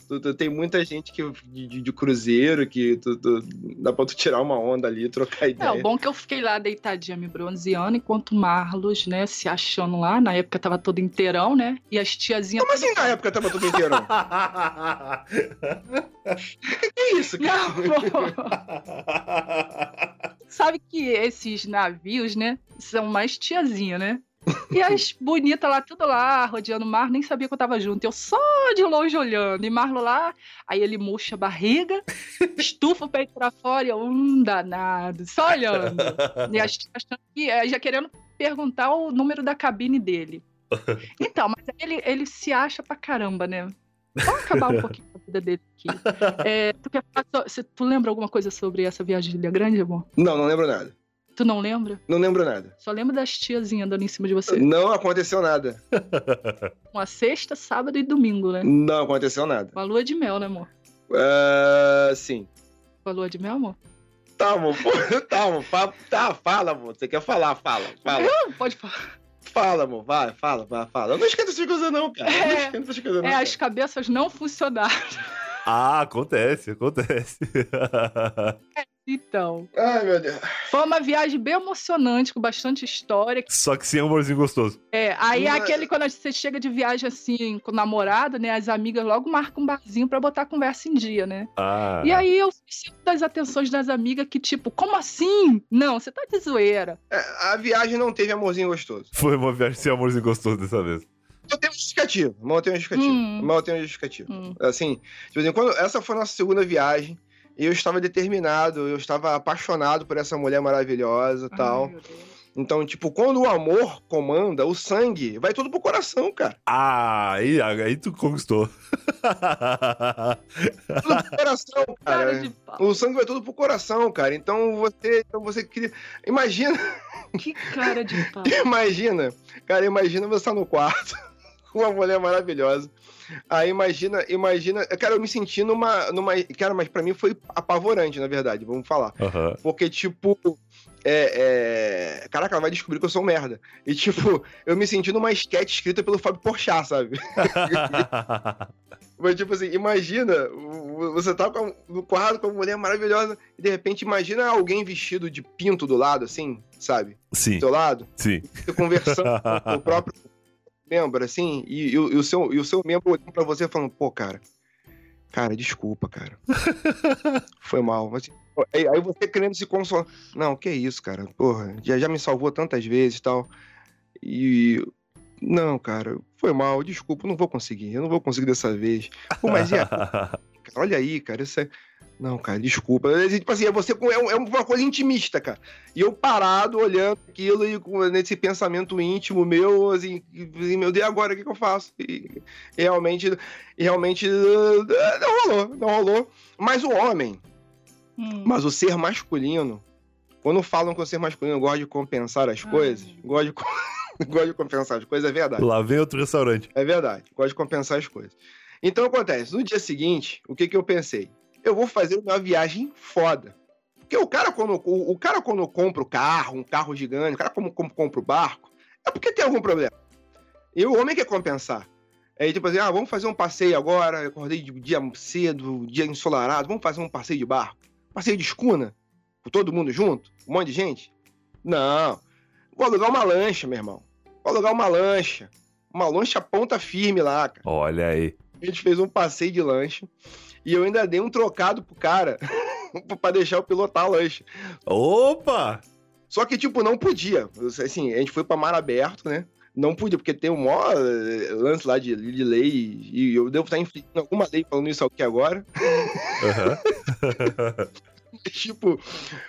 tu- tu- tem muita gente que, de, de- cruzeiro que tu- tu- dá pra tu tirar uma onda ali, trocar É, ideia. o bom é que eu fiquei lá deitadinha me bronzeando, enquanto o Marlos, né, se achando lá, na época tava todo inteirão, né? E as tiazinhas. Como assim na época tava tudo inteiro? que isso, cara? Não. Sabe que esses navios, né, são mais tiazinha, né? E as bonitas lá, tudo lá, rodeando o mar, nem sabia que eu tava junto. Eu só de longe olhando. E Marlo lá, aí ele murcha a barriga, estufa o peito pra fora e eu, hum, danado, só olhando. E as tias achando que, eh, já querendo perguntar o número da cabine dele. Então, mas ele, ele se acha pra caramba, né? Vamos acabar um pouquinho com a vida dele aqui. É, tu, quer tu lembra alguma coisa sobre essa viagem de Ilha Grande, amor? Não, não lembro nada. Tu não lembra? Não lembro nada. Só lembra das tiazinhas andando em cima de você. Não aconteceu nada. Uma sexta, sábado e domingo, né? Não aconteceu nada. Uma lua de mel, né, amor? Ah, sim. Uma lua de mel, amor? Tá, amor. Tá, amor. Fa- Tá, fala, amor. Você quer falar? Fala. Fala. Não, pode falar. Fala, amor. Vai, fala, vai, fala. Eu não esquenta essas coisas, não, cara. Eu não É. esquenta essas coisas, não. É, cara. as cabeças não funcionaram. Ah, acontece, acontece. Então, Ai, meu Deus. foi uma viagem bem emocionante, com bastante história. Só que sem amorzinho gostoso. É, aí é Mas- aquele quando você chega de viagem assim, com o namorado, né? As amigas logo marcam um barzinho pra botar a conversa em dia, né? Ah. E aí eu sinto das atenções das amigas que, tipo, como assim? Não, você tá de zoeira. É, a viagem não teve amorzinho gostoso. Foi uma viagem sem amorzinho gostoso dessa vez. Eu tenho um justificativo. Mas eu tenho um justificativo. Hum. Mas eu tenho um justificativo. Hum. Assim, tipo assim, quando essa foi a nossa segunda viagem, eu estava determinado, eu estava apaixonado por essa mulher maravilhosa e tal. Então, tipo, quando o amor comanda, o sangue vai tudo pro coração, cara. Ah, aí, aí tu conquistou. Tudo pro coração, Cara cara. de pau. O sangue vai tudo pro coração, cara. Então você, então você cria. Imagina, Que cara de pau. imagina, cara, imagina você tá no quarto com uma mulher maravilhosa. Aí imagina, imagina, cara, eu me senti numa, numa, cara, mas pra mim foi apavorante, na verdade, vamos falar. Aham. Porque, tipo, é, é... Caraca, ela vai descobrir que eu sou um merda. E, tipo, eu me senti numa sketch escrita pelo Fábio Porchat, sabe? Mas, tipo assim, imagina, você tá com- no quarto com uma mulher maravilhosa e, de repente, imagina alguém vestido de pinto do lado, assim, sabe? sim, Do teu lado, sim. você conversando com o próprio membro, assim, e, e o, seu, e o seu membro olhando pra você falando, pô, cara, cara, desculpa, cara. Foi mal. Assim, aí, aí você querendo se consolar. Não, que isso, cara. Porra, já, já me salvou tantas vezes e tal. E. Não, cara, foi mal, desculpa, não vou conseguir, eu não vou conseguir dessa vez. Pô, mas e cara, olha aí, cara, isso é. Não, cara, desculpa. É, Tipo assim, é, você, é, um- é uma coisa intimista, cara. E eu parado, olhando aquilo e com- nesse pensamento íntimo meu, assim, meu Deus, e agora o que, que eu faço? E, realmente, realmente uh, não rolou, não rolou. Mas o homem, Hum. mas o ser masculino, quando falam que o ser masculino gosta de compensar as Ai. coisas, gosta de, gosta de compensar as coisas, é verdade. Lá vem outro restaurante. É verdade, gosta de compensar as coisas. Então acontece, no dia seguinte, o que, que eu pensei? Eu vou fazer uma viagem foda. Porque o cara, quando, o, o cara, quando compra o carro, um carro gigante, o cara como, como compra o barco, é porque tem algum problema. E o homem quer compensar. Aí, tipo assim, ah, vamos fazer um passeio agora, eu acordei de dia cedo, dia ensolarado, vamos fazer um passeio de barco. Passeio de escuna, com todo mundo junto, um monte de gente. Não, vou alugar uma lancha, meu irmão. Vou alugar uma lancha. Uma lancha ponta firme lá, cara. Olha aí. A gente fez um passeio de lancha e eu ainda dei um trocado pro cara pra deixar eu pilotar a lancha. Opa! Só que, tipo, não podia. Assim, a gente foi pra mar aberto, né? Não podia, porque tem um maior eh, lance lá de, de lei e eu devo estar infringindo alguma lei falando isso aqui agora. Aham. tipo,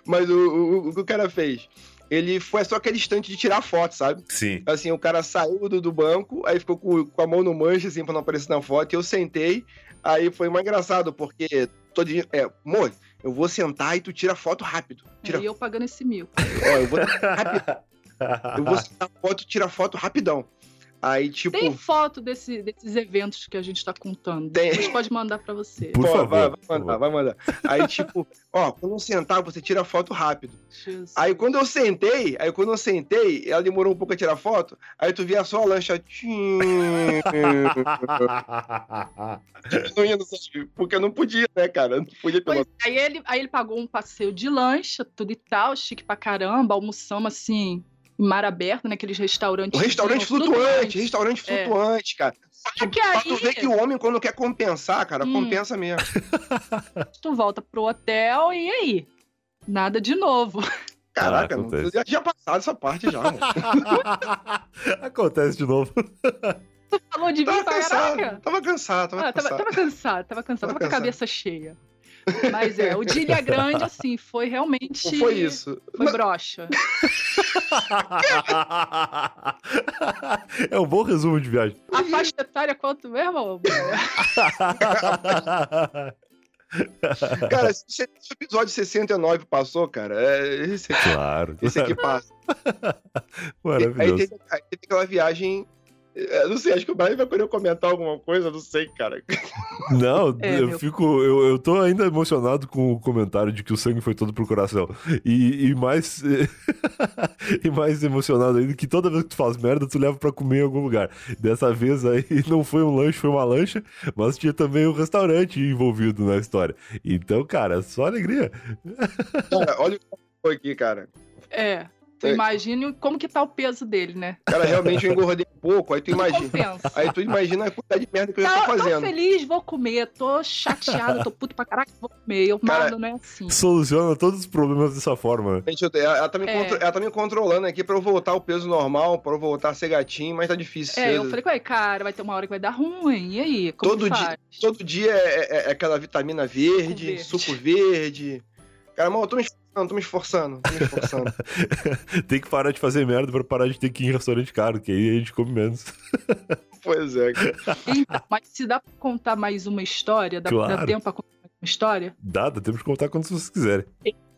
mas o, o, o que o cara fez? Ele foi só aquele instante de tirar foto, sabe? Sim. Assim, o cara saiu do, do banco, aí ficou com, com a mão no manche, assim, pra não aparecer na foto, e eu sentei, aí foi mais engraçado, porque todo dia, é, amor, eu vou sentar e tu tira foto rápido. Tira, E eu pagando esse mil. ó, eu vou, rápido, eu vou sentar foto, tira foto rapidão. Aí, tipo, Tem foto desse- desses eventos que a gente tá contando. Tem. Depois pode mandar pra você. Por pô, favor, vai, vai por favor. mandar, vai mandar. Aí, tipo, ó, quando eu sentar, você tira foto rápido. Jesus. Aí quando eu sentei, aí quando eu sentei, ela demorou um pouco a tirar foto, aí tu via só a lancha. Porque eu não podia, né, cara? Eu Não podia Pois, pelo aí, ele, aí ele pagou um passeio de lancha, tudo e tal, chique pra caramba, almoçamos assim, mar aberto, naqueles restaurantes. Um restaurante flutuante, restaurante É. flutuante, cara. Só que Pra tu ver aí que o homem, quando quer compensar, cara, Hum. compensa mesmo. tu volta pro hotel e aí? Nada de novo. Caraca, Ah, não, já tinha passado essa parte já, mano. Acontece de novo. Falou de mim Tava pra cansado, caraca. tava cansado, tava Ah, tava, cansado. tava cansado, tava cansado, Tava tava com a cabeça cheia. Mas é, o de Ilha Grande, assim, foi realmente. Não foi isso. Foi broxa. é um bom resumo de viagem. A faixa etária quanto mesmo? Cara, se o episódio 69 passou, cara, é, esse, aqui, claro. esse aqui passa. Aí Maravilhoso. teve, aí teve aquela viagem. Eu não sei, acho que o Brian vai querer comentar alguma coisa, não sei, cara. Não, É, eu meu. fico. Eu, eu tô ainda emocionado com o comentário de que o sangue foi todo pro coração. E, e mais. e mais emocionado ainda que toda vez que tu faz merda, tu leva pra comer em algum lugar. Dessa vez aí não foi um lanche, foi uma lancha, mas tinha também um restaurante envolvido na história. Então, cara, só alegria. Cara, olha o que foi aqui, cara. É. Tu imagine como que tá o peso dele, né? Cara, realmente eu engordei um pouco, aí tu Tudo imagina. compensa. Aí tu imagina a quantidade de merda que eu Tá, estar tô fazendo. feliz, vou comer. Tô chateado, tô puto pra caraca, vou comer. Eu Cara, mando, não é assim. Soluciona todos os problemas dessa forma. Gente, eu- ela, ela tá me É. contro- ela tá me controlando aqui pra eu voltar ao peso normal, pra eu voltar a ser gatinho, mas tá difícil. É, eu falei com ele, cara, vai ter uma hora que vai dar ruim. E aí? Como Todo que dia-? Todo dia é, é- é aquela vitamina verde, verde. suco verde. Cara, mas eu tô me esforçando, tô me esforçando, tô me esforçando. Tem que parar de fazer merda pra parar de ter que ir em restaurante caro, que aí a gente come menos. pois é, cara. Então, mas se dá pra contar mais uma história, dá, Claro. dá tempo pra contar mais uma história? Dá, dá tempo de contar quando vocês quiserem.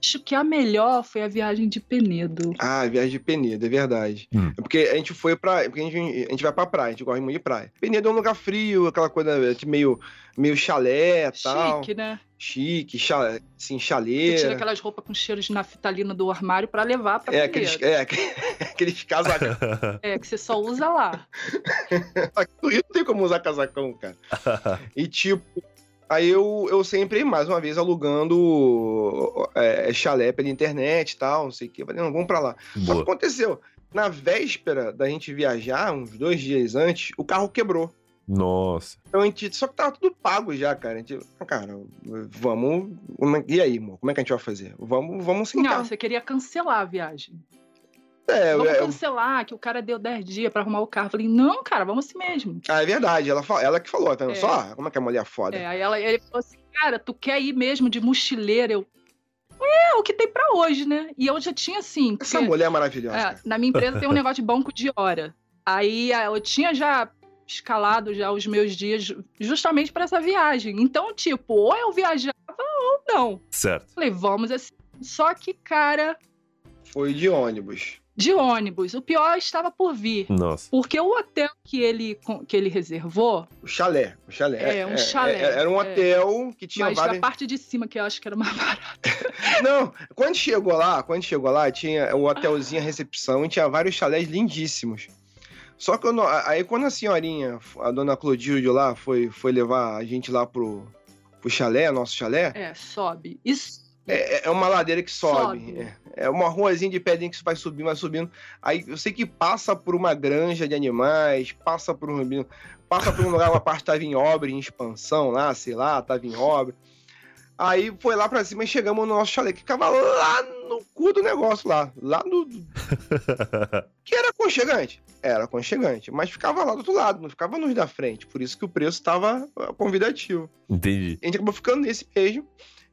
Acho que a melhor foi a viagem de Penedo. Ah, viagem de Penedo, é verdade. Hum. É porque a gente foi pra. Porque a gente, a gente vai pra praia, a gente gosta muito de praia. Penedo é um lugar frio, aquela coisa meio, meio chalé e tal. Chique, né? Chique, chalé, assim, Você chaleira. tira aquelas roupas com cheiro de naftalina do armário pra levar pra É, aqueles, é, aqueles casacão. É, que você só usa lá. Aqui no Rio não tem como usar casacão, cara. E tipo, aí eu, eu sempre, mais uma vez, alugando é, chalé pela internet e tal, não sei o quê. Falei, não, vamos pra lá. Só que Boa. aconteceu. Na véspera da gente viajar, uns dois dias antes, o carro quebrou. Nossa. Então a gente. Só que tava tudo pago já, cara. A gente, ah, cara, vamos. é- E aí, amor? Como é que a gente vai fazer? Vamos, vamos sem Não, você queria cancelar a viagem. É, vamos é, cancelar, que o cara deu 10 dias pra arrumar o carro. Eu falei, não, cara, vamos assim mesmo. ah, é verdade. Ela, fa- ela que falou, tá vendo É. só? Como é que a mulher é foda? É, aí ela, ele falou assim, cara, tu quer ir mesmo de mochileira? Eu, é, o que tem pra hoje, né? E eu já tinha assim, Essa porque, mulher é maravilhosa. é, na minha empresa tem um negócio de banco de hora. Aí ah, eu tinha já escalado já os meus dias ju- justamente pra essa viagem. Então, tipo, ou eu viajava ou não. Certo. Falei, vamos assim. Só que, cara, Foi de ônibus. de ônibus, o pior estava por vir. Nossa. Porque o hotel que ele, que ele reservou, O chalé. O chalé. É, um chalé, Era um é. hotel que tinha mas várias. parte de cima, que eu acho que era mais barato. Não, quando chegou lá, quando chegou lá, tinha o hotelzinho, a recepção, e tinha vários chalés lindíssimos. Só que não- aí quando a senhorinha, a dona Clotilde lá, foi, foi levar a gente lá pro, pro chalé, nosso chalé, É, sobe. Isso. é, é uma ladeira que sobe. Sobe. É, é uma ruazinha de pedrinha que vai subindo, vai subindo. Aí eu sei que passa por uma granja de animais, passa por um. Passa por um lugar, uma parte tava em obra, em expansão lá, sei lá, tava em obra. Aí foi lá pra cima e chegamos no nosso chalé, que ficava lá no cu do negócio lá. Lá no. que era aconchegante. Era aconchegante. Mas ficava lá do outro lado, não ficava nos da frente. Por isso que o preço estava convidativo. Entendi. A gente acabou ficando nesse mesmo.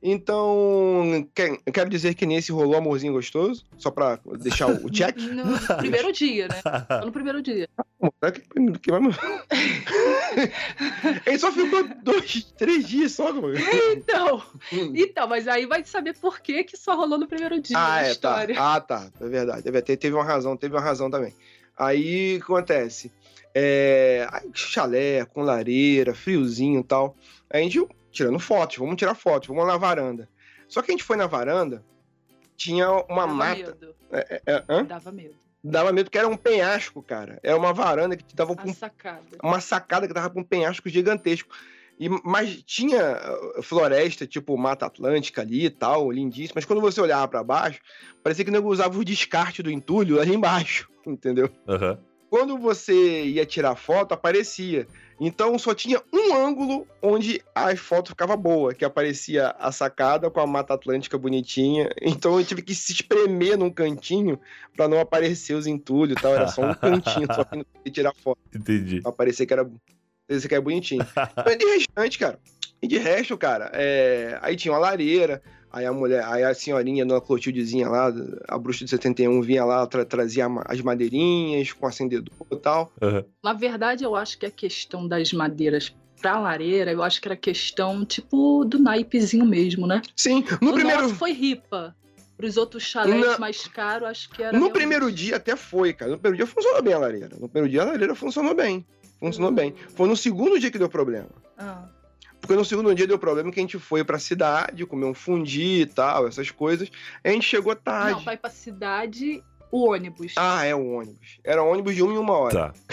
Então, quer- quero dizer que nesse rolou amorzinho gostoso, só pra deixar o check. No primeiro dia, né? Só no primeiro dia. Que- vamos- Ele só ficou dois, três dias só, mano. Então, então, mas aí vai saber por que que só rolou no primeiro dia Ah, é, tá. história. Ah, tá. É verdade. Ter, teve uma razão, teve uma razão também. Aí, o que acontece? É, aí, chalé, com lareira, friozinho e tal. A gente tirando fotos, vamos tirar fotos, vamos na varanda. Só que a gente foi na varanda, tinha uma Dava mata. medo. É, é, hã? Dava medo. Dava medo que era um penhasco, cara. Era uma varanda que te dava A com sacada. uma sacada que dava com um penhasco gigantesco. E, mas tinha uh, floresta, tipo Mata Atlântica ali e tal, lindíssimo. Mas quando você olhava pra baixo, parecia que o nego usava o descarte do entulho ali embaixo, entendeu? Aham. Quando você ia tirar foto, aparecia. Então só tinha um ângulo onde a foto ficava boa, que aparecia a sacada com a Mata Atlântica bonitinha. Então eu tive que se espremer num cantinho pra não aparecer os entulhos e tal. Era só um cantinho, só que não podia tirar foto. Entendi. Pra parecer que era, que era bonitinho. Mas de restante, cara. E de resto, cara, é... aí tinha uma lareira, aí a mulher, aí a senhorinha Dona Clotildezinha lá, a bruxa de 71, vinha lá, tra- trazia as madeirinhas com acendedor e tal. Aham. Na verdade, eu acho que a questão das madeiras pra lareira, eu acho que era questão, tipo, do naipezinho mesmo, né? Sim, no o primeiro, nosso foi ripa. Pros outros chalés Não. mais caros, acho que era. no realmente- primeiro dia até foi, cara. No primeiro dia funcionou bem a lareira. No primeiro dia a lareira funcionou bem. Funcionou Hum. bem. Foi no segundo dia que deu problema. Ah, Porque no segundo dia deu problema que a gente foi pra cidade, comer um fundi e tal, essas coisas. A gente chegou tarde. Não, vai pra cidade o ônibus. Ah, é o ônibus. Era ônibus de uma em uma hora. Tá.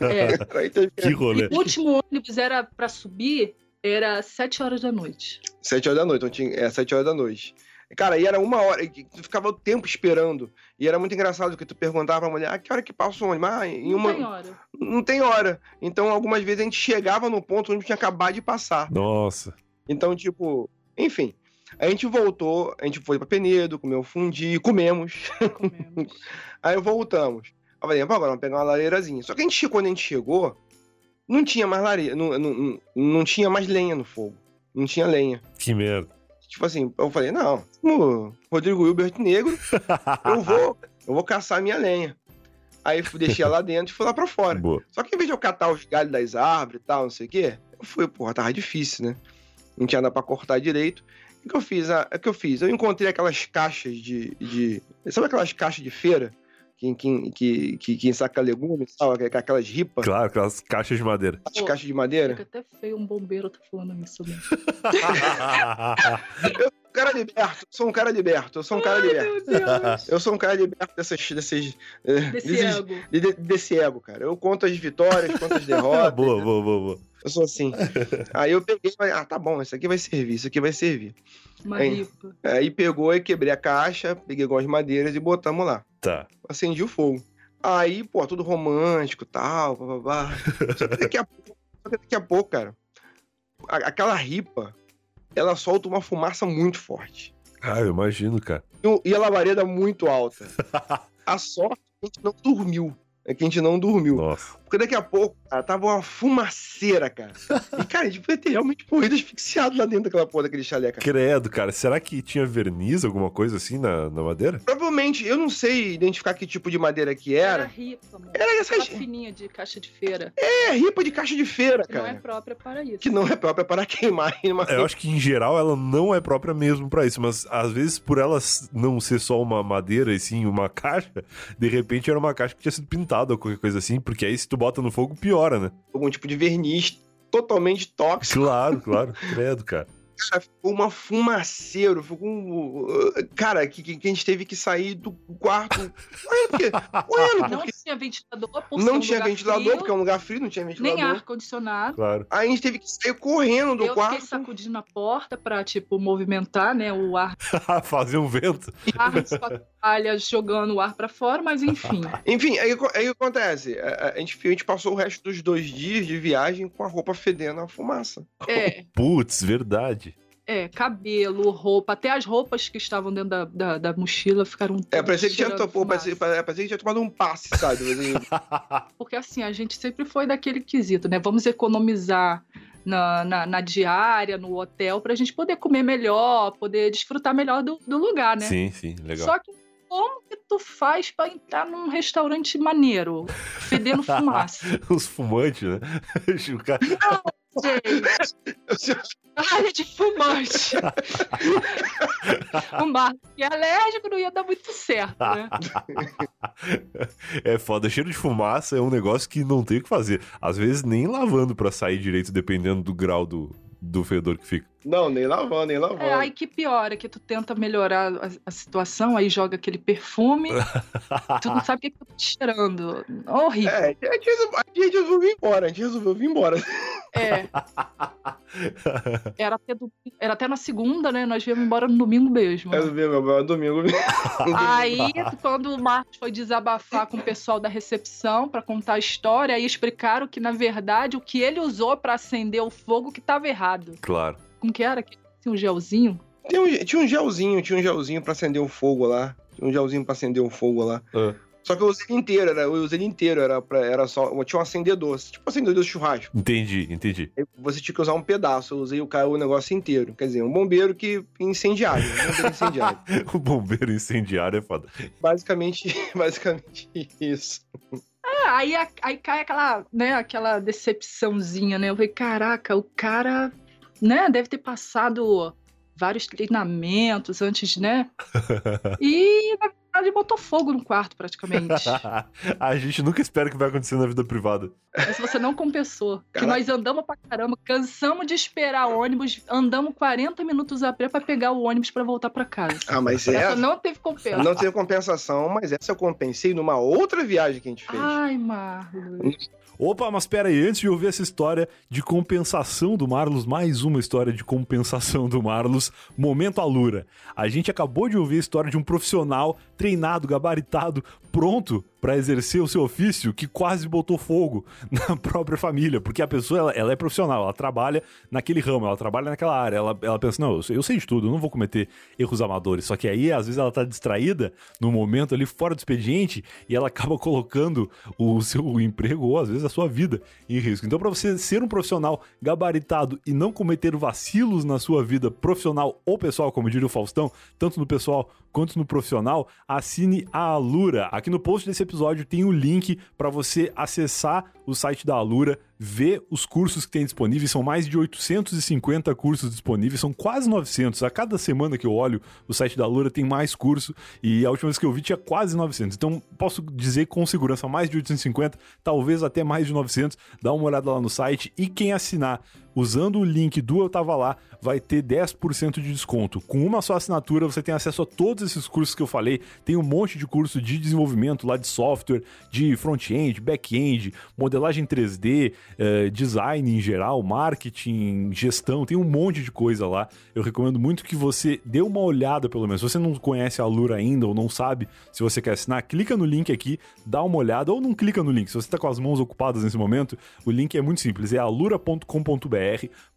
É. Aí teve Que rolê. E o último ônibus era pra subir, era 7 horas da noite. Sete horas da noite, então tinha, é, sete horas da noite. Cara, e era uma hora, e tu ficava o tempo esperando. E era muito engraçado que tu perguntava pra mulher, ah, que hora que passa o ônibus? Ah, em Não uma... tem hora. Não tem hora. Então, algumas vezes a gente chegava no ponto onde tinha acabado de passar. Nossa. Então, tipo, enfim. A gente voltou, a gente foi pra Penedo, comeu fundi, comemos. Comemos. Aí voltamos. Eu falei, "Pô, agora vamos pegar uma lareirazinha. Só que a gente, quando a gente chegou, não tinha mais lareira, não, não, não, não tinha mais lenha no fogo. Não tinha lenha. Que merda. Tipo assim, eu falei, não, como Rodrigo Hilbert Negro, eu vou, eu vou caçar a minha lenha. Aí fui, deixei ela lá dentro e fui lá pra fora. Boa. Só que em vez de eu catar os galhos das árvores e tal, não sei o quê, eu fui, porra, tava difícil, né? Não tinha nada pra cortar direito. O que eu fiz? Ah, O que eu fiz? Eu encontrei aquelas caixas de. de sabe aquelas caixas de feira? Que, que, que, que, que ensaca legumes e tal, aquelas ripas, Claro, aquelas caixas de madeira. as Pô, caixas de madeira. Fica até feio um bombeiro tá falando isso. Né? Um cara liberto, eu sou um cara liberto, eu sou um cara liberto. Meu Deus. Eu sou um cara liberto dessas, desses, eh, Desse desses- ego. de- de- desse ego, cara. Eu conto as vitórias, conto as derrotas. boa, boa, boa, boa. Eu sou assim. Aí eu peguei e falei, ah, tá bom, isso aqui vai servir, isso aqui vai servir. Uma Hein? ripa. Aí pegou e quebrei a caixa, peguei algumas madeiras e botamos lá. Tá. Acendi o fogo. Aí, pô, tudo romântico tal, babá. Só que daqui a pouco, daqui a pouco, cara, aquela ripa, ela solta uma fumaça muito forte. Ah, eu imagino, cara. E E a labareda muito alta. A sorte é que a gente não dormiu. É que a gente não dormiu. Nossa. Porque daqui a pouco, cara, tava uma fumaceira, cara. E, cara, a gente podia ter realmente morrido asfixiado lá dentro daquela porra daquele chalé, cara. Credo, cara. Será que tinha verniz, alguma coisa assim na, na madeira? Provavelmente, eu não sei identificar que tipo de madeira que Era era. ripa, amor. Era essas. Fininha de caixa de feira. É, ripa de caixa de feira, Que não é cara. própria para isso. Que não é própria para queimar. em uma- Eu acho que em geral ela não é própria mesmo pra isso, mas às vezes por ela não ser só uma madeira e sim uma caixa, de repente era uma caixa que tinha sido pintada ou qualquer coisa assim, porque aí se tu bota no fogo piora, né? Algum tipo de verniz totalmente tóxico. Claro, claro. Credo, cara. Cara, ficou uma fumaceiro. Ficou um. Cara, que, que a gente teve que sair do quarto. Correndo, porque. Não porque tinha ventilador, não tinha lugar ventilador, frio, porque é um lugar frio, não tinha ventilador. nem ar-condicionado. Claro. Aí a gente teve que sair correndo do Eu quarto. fiquei sacudindo a porta pra, tipo, movimentar, né, o ar, Fazer um vento. ar toalha jogando o ar pra fora, mas enfim. Enfim, aí, aí o que acontece? A, a gente, a gente passou o resto dos dois dias de viagem com a roupa fedendo a fumaça. É, Putz, verdade. É, cabelo, roupa, até as roupas que estavam dentro da, da, da mochila ficaram. É, todas parecia que tinha, pô, parecia, parecia que tinha tomado um passe, sabe? Porque assim, a gente sempre foi daquele quesito, né? Vamos economizar na, na, na diária, no hotel, pra gente poder comer melhor, poder desfrutar melhor do, do lugar, né? Sim, sim, legal. Só que como que tu faz pra entrar num restaurante maneiro, fedendo fumaça? Os fumantes, né? O cara- Gente, de fumante. o Marcos, que é alérgico, não ia dar muito certo, né? É foda, cheiro de fumaça é um negócio que não tem o que fazer. Às vezes nem lavando pra sair direito, dependendo do grau do, do fedor que fica. Não, nem lavando, nem lavando. É, aí que piora, que tu tenta melhorar a, a situação, aí joga aquele perfume, tu não sabe o que, que tu tá cheirando. Horrível. É, a gente, a gente resolveu vir embora, a gente resolveu vir embora. É. Era até, do- era até na segunda, né? Nós viemos embora no domingo mesmo. Resolveu, meu, meu domingo. Aí, quando o Marcos foi desabafar com o pessoal da recepção pra contar a história, aí explicaram que, na verdade, o que ele usou pra acender o fogo que tava errado. Claro. Como que era? Assim, um gelzinho? Tinha um, tinha um gelzinho, tinha um gelzinho pra acender o fogo lá. Tinha um gelzinho pra acender o fogo lá. Ah, Só que eu usei ele inteiro, era, eu usei ele inteiro, era, pra, era só. Tinha um acendedor, tipo acendedor de churrasco. entendi, entendi. Aí Você tinha que usar um pedaço, eu usei o, cara, o negócio inteiro. Quer dizer, um bombeiro que. incendiário. Um bombeiro incendiário. O bombeiro incendiário é foda. basicamente, basicamente isso. É, aí, aí cai aquela, né, aquela decepçãozinha, né? Eu falei, caraca, o cara, né, deve ter passado vários treinamentos antes, né? E, na verdade, botou fogo no quarto, praticamente. a gente nunca espera que vai acontecer na vida privada. Mas você não compensou. Que Caraca. nós andamos pra caramba, cansamos de esperar o ônibus, andamos 40 minutos a pé pra pegar o ônibus pra voltar pra casa. Ah, mas Essa essa. não teve compensa. Não teve compensação, mas essa eu compensei numa outra viagem que a gente fez. Ai, Marlos. Opa, mas pera aí, antes de ouvir essa história de compensação do Marlos, mais uma história de compensação do Marlos, momento Alura. A gente acabou de ouvir a história de um profissional treinado, gabaritado, pronto para exercer o seu ofício que quase botou fogo na própria família, porque a pessoa ela, ela é profissional, ela trabalha naquele ramo, ela trabalha naquela área, ela, ela pensa, não, eu eu sei de tudo, eu não vou cometer erros amadores, só que aí às vezes ela tá distraída no momento ali fora do expediente e ela acaba colocando o seu emprego ou às vezes a sua vida em risco. Então para você ser um profissional gabaritado e não cometer vacilos na sua vida profissional ou pessoal, como diria o Faustão, tanto no pessoal quanto no profissional, assine a Alura. Aqui no post desse episódio tem o link para você acessar o site da Alura, ver os cursos que tem disponíveis, são mais de 850 cursos disponíveis, são quase 900. A cada semana que eu olho o site da Alura tem mais curso e a última vez que eu vi tinha quase 900. Então posso dizer com segurança mais de 850, talvez até mais de 900. Dá uma olhada lá no site e quem assinar usando o link do Eu Tava Lá, vai ter 10% de desconto. Com uma só assinatura, você tem acesso a todos esses cursos que eu falei. Tem um monte de curso de desenvolvimento lá de software, de front-end, back-end, modelagem 3D, eh, design em geral, marketing, gestão, tem um monte de coisa lá. Eu recomendo muito que você dê uma olhada, pelo menos. Se você não conhece a Lura ainda ou não sabe se você quer assinar, clica no link aqui, dá uma olhada, ou não clica no link. Se você está com as mãos ocupadas nesse momento, o link é muito simples, é alura.com.br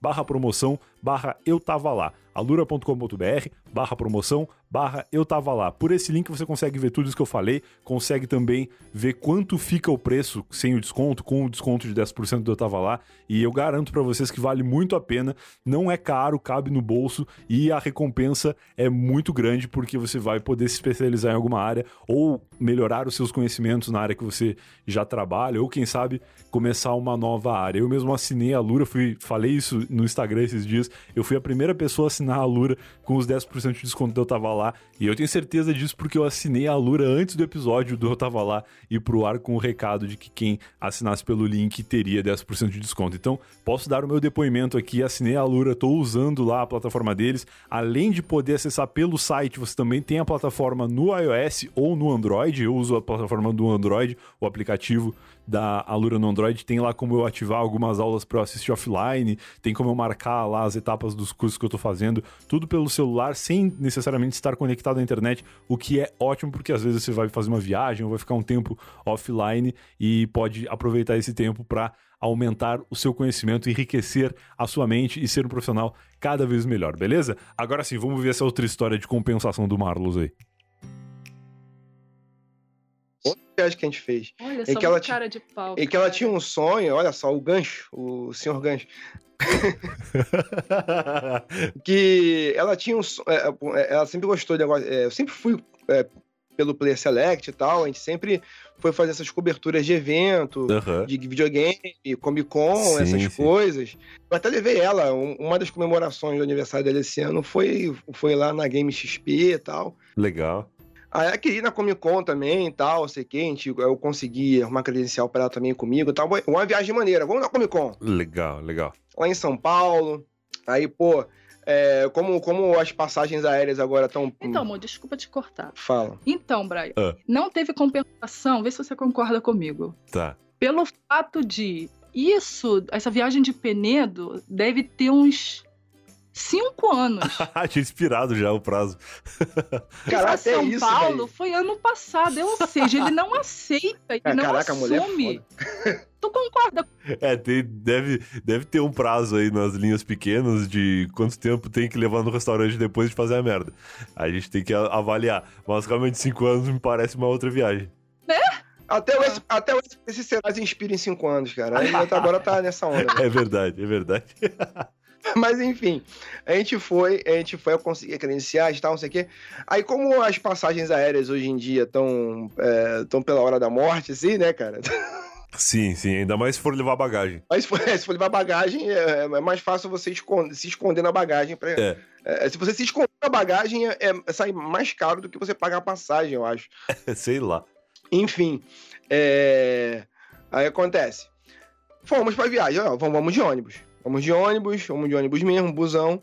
barra promoção barra eu tava lá alura.com.br barra promoção barra eu tava lá. Por esse link você consegue ver tudo isso que eu falei, consegue também ver quanto fica o preço sem o desconto, com o desconto de 10% do eu tava lá, e eu garanto para vocês que vale muito a pena, não é caro, cabe no bolso e a recompensa é muito grande porque você vai poder se especializar em alguma área ou melhorar os seus conhecimentos na área que você já trabalha ou quem sabe começar uma nova área. Eu mesmo assinei a Lura, fui, falei isso no Instagram esses dias, eu fui a primeira pessoa a assinar a Lura com os 10% de desconto do Eu Tava Lá. E eu tenho certeza disso porque eu assinei a Lura antes do episódio do Eu Tava Lá e pro ar com o recado de que quem assinasse pelo link teria 10% de desconto. Então, posso dar o meu depoimento aqui, assinei a Lura, tô usando lá a plataforma deles. Além de poder acessar pelo site, você também tem a plataforma no iOS ou no Android. Eu uso a plataforma do Android, o aplicativo da Alura no Android, tem lá como eu ativar algumas aulas para eu assistir offline, tem como eu marcar lá as etapas dos cursos que eu tô fazendo tudo pelo celular sem necessariamente estar conectado à internet, o que é ótimo porque às vezes você vai fazer uma viagem ou vai ficar um tempo offline e pode aproveitar esse tempo para aumentar o seu conhecimento, enriquecer a sua mente e ser um profissional cada vez melhor, beleza? Agora sim, vamos ver essa outra história de compensação do Marlos aí. Viagem que a gente fez. Olha É só, que ela cara de pau. E que ela tinha um sonho, olha só, o gancho, o senhor gancho. que ela tinha um so- é, é, ela sempre gostou de negócio, é, eu sempre fui é, pelo Player Select e tal, a gente sempre foi fazer essas coberturas de evento, Aham. de videogame, Comic Con, Sim, essas sim. coisas. Eu até levei ela, um- uma das comemorações do aniversário dela esse ano foi, foi lá na Game XP e tal. Legal. Aí ela queria ir na Comic Con também e tal, sei que, a gente, eu consegui arrumar credencial pra ela também comigo e tal. Uma viagem maneira, vamos na Comic Con Legal, legal. lá em São Paulo. Aí, pô, é, como, como as passagens aéreas agora estão. Então, amor, desculpa te cortar. Fala. Então, Brian, Ah. não teve compensação, vê se você concorda comigo. Tá. Pelo fato de isso, essa viagem de Penedo deve ter uns cinco anos. Tinha inspirado já o prazo. Cara, Pra até São isso, Paulo velho. foi ano passado, ou seja, ele não aceita, ele É, não caraca, a mulher é assume. Tu concorda? É, tem- deve, deve ter um prazo aí nas linhas pequenas de quanto tempo tem que levar no restaurante depois de fazer a merda. A gente tem que a- avaliar. Mas realmente cinco anos me parece uma outra viagem. Até, o, S- até o esse Serasa inspira em cinco anos, cara. Aí agora tá nessa onda. né? É verdade, é verdade. Mas enfim, a gente foi, a gente foi, eu consegui credenciais e tal, não sei o quê. Aí, como as passagens aéreas hoje em dia estão tão pela hora da morte, assim, né, cara? Sim, sim, ainda mais se for levar bagagem. Mas se for, se for levar bagagem, é, é mais fácil você se esconder na bagagem. Pra, É. É, se você se esconder na bagagem, é, é- sai mais caro do que você pagar a passagem, eu acho. Sei lá. Enfim, é, aí acontece. Fomos pra viagem, ó, vamos, vamos de ônibus. Vamos de ônibus, vamos de ônibus mesmo, busão.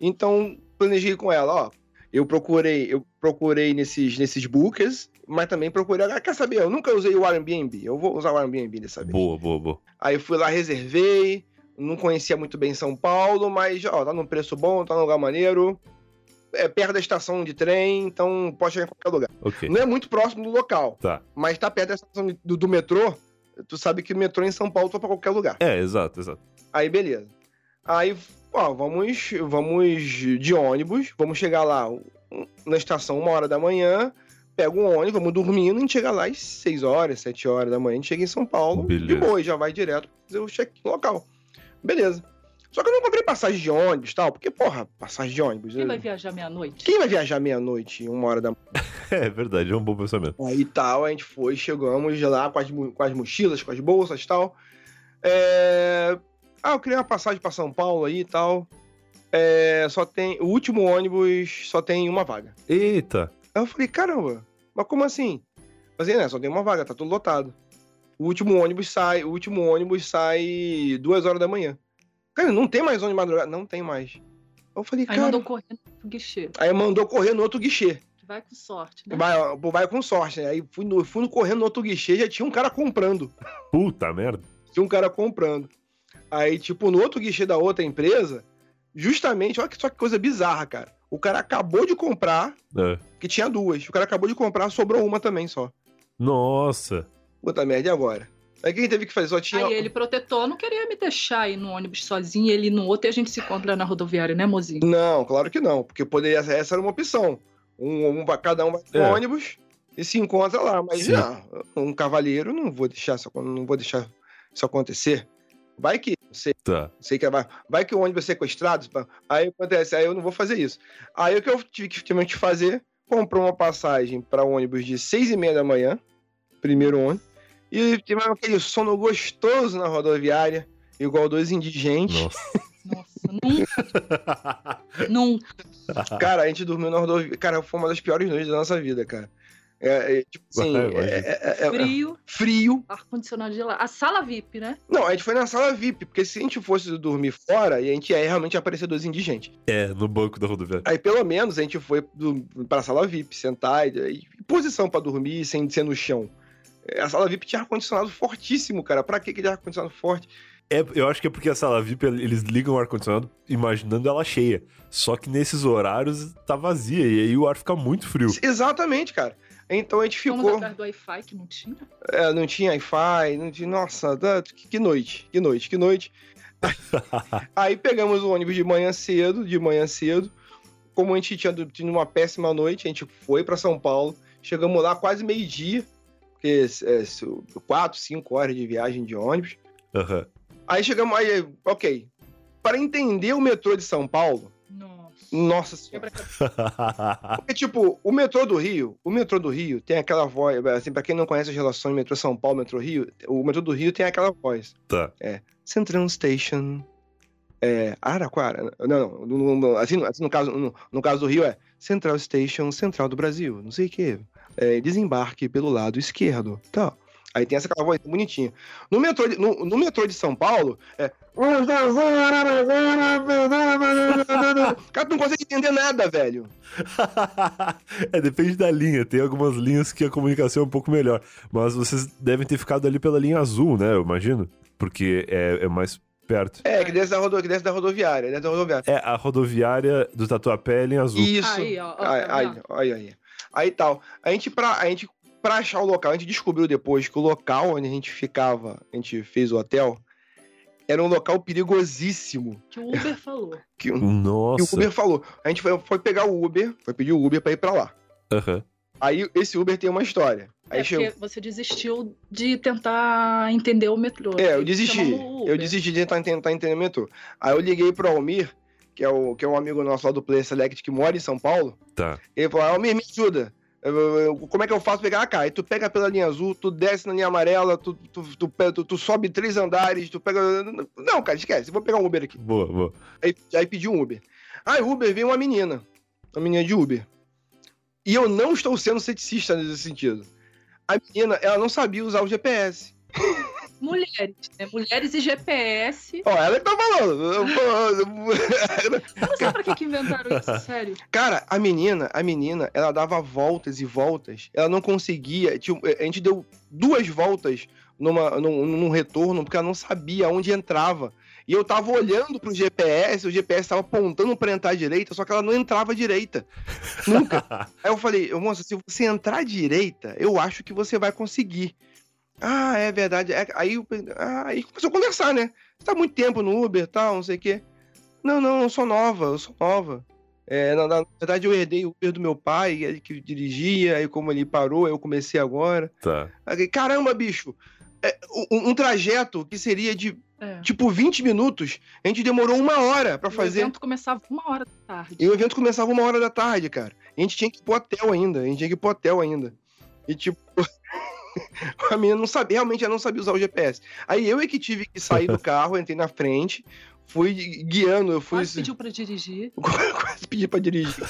Então, planejei com ela, ó. Eu procurei, eu procurei nesses, nesses bookers, mas também procurei. Ah, quer saber? Eu nunca usei o Airbnb. Eu vou usar o Airbnb dessa vez. Boa, boa, boa. Aí fui lá, reservei. Não conhecia muito bem São Paulo, mas ó, tá num preço bom, tá num lugar maneiro. É perto da estação de trem, então pode chegar em qualquer lugar. Ok. Não é muito próximo do local, Tá. mas tá perto da estação do, do metrô. Tu sabe que o metrô em São Paulo tá pra qualquer lugar. É, exato, exato. Aí, beleza. Aí, ó, vamos, vamos de ônibus, vamos chegar lá na estação uma hora da manhã, pega um ônibus, vamos dormindo, a gente chega lá às 6 horas, 7 horas da manhã, a gente chega em São Paulo, de Beleza. boa, e já vai direto pra fazer o check-in no local. Beleza. Só que eu não comprei passagem de ônibus e tal, porque, porra, passagem de ônibus. Quem eu- vai viajar meia-noite? Quem vai viajar meia-noite, uma hora da É verdade, é um bom pensamento. Aí tal, a gente foi, chegamos lá com as, com as mochilas, com as bolsas e tal. É... Ah, eu queria uma passagem pra São Paulo aí e tal. É... Só tem. O último ônibus só tem uma vaga. Eita. Aí eu falei, caramba, mas como assim? Mas né, só tem uma vaga, tá tudo lotado. O último ônibus sai, o último ônibus sai duas horas da manhã. Cara, não tem mais ônibus de madrugada? Não tem mais. Eu falei, Aí cara. mandou correndo pro guichê. Aí mandou correr no outro guichê. Que vai com sorte, né? Vai, vai com sorte, né? Aí fui, no, fui no correndo no outro guichê, já tinha um cara comprando. Puta merda. Tinha um cara comprando. Aí, tipo, no outro guichê da outra empresa, justamente, olha que só que coisa bizarra, cara. O cara acabou de comprar, É. que tinha duas. O cara acabou de comprar, sobrou uma também só. Nossa. Puta merda, e agora? Aí quem teve que fazer? Só tinha. Aí ele, protetor, não queria me deixar ir no ônibus sozinho, ele no outro e a gente se encontra na rodoviária, né, mozinho? Não, claro que não, porque poderia, essa era uma opção. Um, um pra- cada um vai pro É. ônibus e se encontra lá. Mas Sim. não, um cavalheiro não vou deixar não vou deixar isso acontecer. Vai que você Tá. sei que vai, vai que o ônibus é sequestrado, aí acontece, aí eu não vou fazer isso. Aí o que eu tive que que fazer, comprou uma passagem para ônibus de seis e meia da manhã, primeiro ônibus, e tive aquele sono gostoso na rodoviária, igual dois indigentes. Nossa. Nossa, nunca, nunca. Cara, a gente dormiu na rodoviária, cara, foi uma das piores noites da nossa vida, cara. É, é, tipo assim, é- é- é- é- Frio, frio. ar-condicionado de lá. A sala VIP, né? Não, a gente foi na sala VIP, porque se a gente fosse dormir fora, e a gente ia realmente aparecer dois indigentes. É, no banco da rodoviária. Aí pelo menos a gente foi do, pra sala VIP, sentar e, e posição pra dormir sem ser no chão. A sala VIP tinha ar-condicionado fortíssimo, cara. Pra que que de ar-condicionado forte? É, eu acho que é porque a sala VIP, eles ligam o ar-condicionado imaginando ela cheia. Só que nesses horários tá vazia e aí o ar fica muito frio. Exatamente, cara. Então a gente Fomos ficou. atrás do Wi-Fi que não tinha. É, não tinha Wi-Fi, não tinha. Nossa, da- que, noite, que noite, que noite. Aí pegamos o ônibus de manhã cedo, de manhã cedo. Como a gente tinha tido uma péssima noite, a gente foi pra São Paulo. Chegamos lá quase meio-dia, porque é, se- quatro, cinco horas de viagem de ônibus. Aham. Aí chegamos aí, ok. Para entender o metrô de São Paulo, Nossa. senhora. Porque, tipo, o metrô do Rio, o metrô do Rio tem aquela voz, assim, pra quem não conhece as relações metrô São Paulo, metrô Rio, o metrô do Rio tem aquela voz. tá. Central Station. É, Araraquara. Não, não, no- assim, assim, no, caso, no, no caso do Rio é Central Station, Central do Brasil, não sei o quê. É, desembarque pelo lado esquerdo. Tá. Aí tem essa voz bonitinha. No metrô, de, no, no metrô de São Paulo, é. Cara, tu não consegue entender nada, velho. é, depende da linha. Tem algumas linhas que a comunicação é um pouco melhor. Mas vocês devem ter ficado ali pela linha azul, né? Eu imagino. Porque é, é mais perto. É, que desce da, rodo, que desce da rodoviária, desce da rodoviária. É, a rodoviária do Tatuapé é linha azul. Isso. Aí, ó, ó, Aí, tá aí, aí, aí. Aí tal. A gente, pra, a gente, pra achar o local, a gente descobriu depois que o local onde a gente ficava, a gente fez o hotel, era um local perigosíssimo. Que o Uber falou. Que, que Nossa. o Uber falou. A gente foi, foi pegar o Uber, foi pedir o Uber pra ir pra lá. Aham. Aí esse Uber tem uma história. Aí é chegou. porque você desistiu de tentar entender o metrô. É, eu desisti. Eu desisti de tentar, tentar entender o metrô. Aí eu liguei pro Almir, que é, o, que é um amigo nosso lá do Play Select que mora em São Paulo. Tá. Ele falou, Almir, me ajuda. Como é que eu faço pegar a cá? Aí tu pega pela linha azul, tu desce na linha amarela, tu, tu, tu, tu- sobe três andares, tu pega. Não, cara, esquece, vou pegar um Uber aqui. Boa, boa. Aí, aí pedi um Uber. Aí Uber veio uma menina. Uma menina de Uber. E eu não estou sendo ceticista nesse sentido. A menina, ela não sabia usar o GPS. Mulheres, né? Mulheres e GPS. Ó, ela que tá falando. Eu não sei pra que, que inventaram isso, sério. Cara, a menina, a menina, ela dava voltas e voltas. Ela não conseguia. Tinha- a gente deu duas voltas numa, num, num retorno, porque ela não sabia onde entrava. E eu tava olhando pro GPS, o GPS tava apontando pra entrar à direita, só que ela não entrava à direita. Nunca. Aí eu falei, moça, se você entrar à direita, eu acho que você vai conseguir. Ah, é verdade. É- aí, ah, aí começou a conversar, né? Você tá há muito tempo no Uber tal, não sei o quê. Não, não, eu sou nova, eu sou nova. É, na, na verdade, eu herdei o Uber do meu pai, ele que dirigia, aí como ele parou, eu comecei agora. Tá. Aí, Caramba, bicho! É, um, um trajeto que seria de É. tipo 20 minutos, a gente demorou uma hora pra O fazer. evento começava uma hora da tarde. E o evento começava uma hora da tarde, cara. A gente tinha que ir pro hotel ainda. A gente tinha que ir pro hotel ainda. E tipo. a menina não sabia, realmente ela não sabia usar o GPS. Aí eu é que tive que sair do carro, entrei na frente, fui guiando, eu fui. Quase pediu pra dirigir. Quase pedi pra dirigir.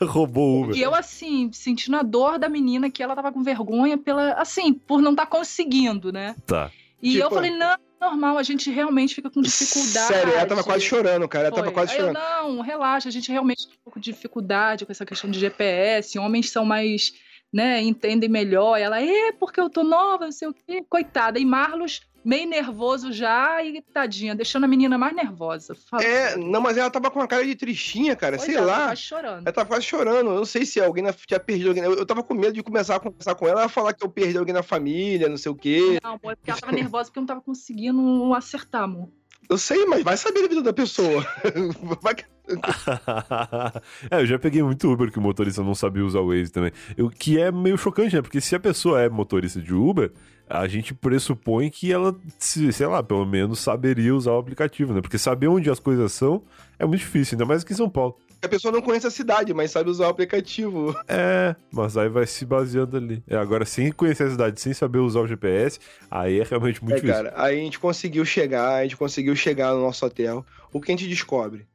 Roubou o Uber. E eu, assim, sentindo a dor da menina, que ela tava com vergonha pela. Assim, por não estar conseguindo, né? Tá. E Tipo- eu falei, não, normal, a gente realmente fica com dificuldade. Sério, ela tava quase chorando, cara. Ela Foi. tava quase Aí eu, chorando. não, relaxa, a gente realmente tem um pouco de dificuldade com essa questão de GPS. Homens são mais, né, entendem melhor. Ela, é, porque eu tô nova, não sei o quê. Coitada. E Marlos, meio nervoso já, e tadinha, deixando a menina mais nervosa. Fala É, não, mas ela tava com uma cara de tristinha, cara. Pois sei é, ela lá. tava chorando. Ela tava quase chorando. Eu não sei se alguém na- tinha perdido alguém. Eu, eu tava com medo de começar a conversar com ela, ela falar que eu perdi alguém na família, não sei o quê. Não, amor, é porque ela tava nervosa porque eu não tava conseguindo acertar, amor. Eu sei, mas vai saber da vida da pessoa. Vai é, eu já peguei muito Uber que o motorista não sabia usar o Waze também. O que é meio chocante, né? Porque se a pessoa é motorista de Uber, a gente pressupõe que ela, se- sei lá, pelo menos saberia usar o aplicativo, né? Porque saber onde as coisas são é muito difícil, ainda mais aqui em São Paulo. A pessoa não conhece a cidade, mas sabe usar o aplicativo. É, mas aí vai se baseando ali. É, agora, sem conhecer a cidade, sem saber usar o GPS, aí é realmente muito É, difícil. cara, aí a gente conseguiu chegar, a gente conseguiu chegar no nosso hotel. O que a gente descobre?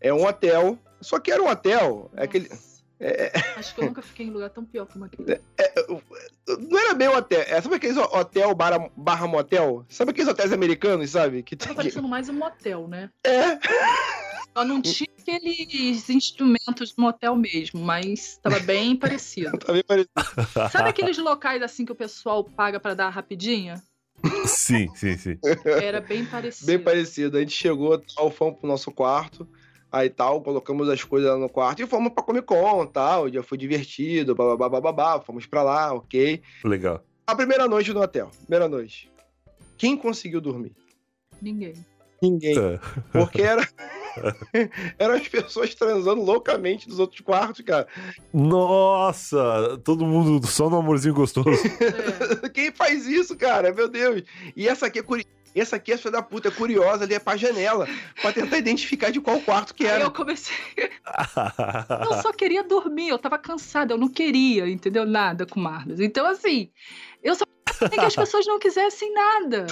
É um hotel, só que era um hotel, é aquele... Nossa. é, Acho que eu nunca fiquei em lugar tão pior como aquele. não era bem um hotel, é, sabe aqueles hotel barra, barra motel? Sabe aqueles hotéis americanos, sabe? Que, Tava que- parecendo mais um motel, né? é, Só não tinha aqueles instrumentos do motel mesmo, mas tava bem parecido. tá bem parecido. Sabe aqueles locais assim que o pessoal paga pra dar rapidinha? Sim, sim, sim. Era bem parecido. Bem parecido. A gente chegou, tal, fomos pro nosso quarto. Aí tal, colocamos as coisas lá no quarto e fomos pra Comic Con tal. O dia foi divertido, babá, babá, fomos pra lá, ok. Legal. A primeira noite no hotel, primeira noite. Quem conseguiu dormir? Ninguém. Ninguém. Tá. Porque era. eram as pessoas transando loucamente nos outros quartos, cara. Nossa, todo mundo só no amorzinho gostoso. É. Quem faz isso, cara? Meu Deus. E essa aqui é curiosa. Essa aqui é filha da puta, é curiosa ali é pra janela, pra tentar identificar de qual quarto que Aí era. eu comecei. Eu só queria dormir, eu tava cansada, eu não queria, entendeu? Nada com Marlos. Então, assim, eu só queria que as pessoas não quisessem nada.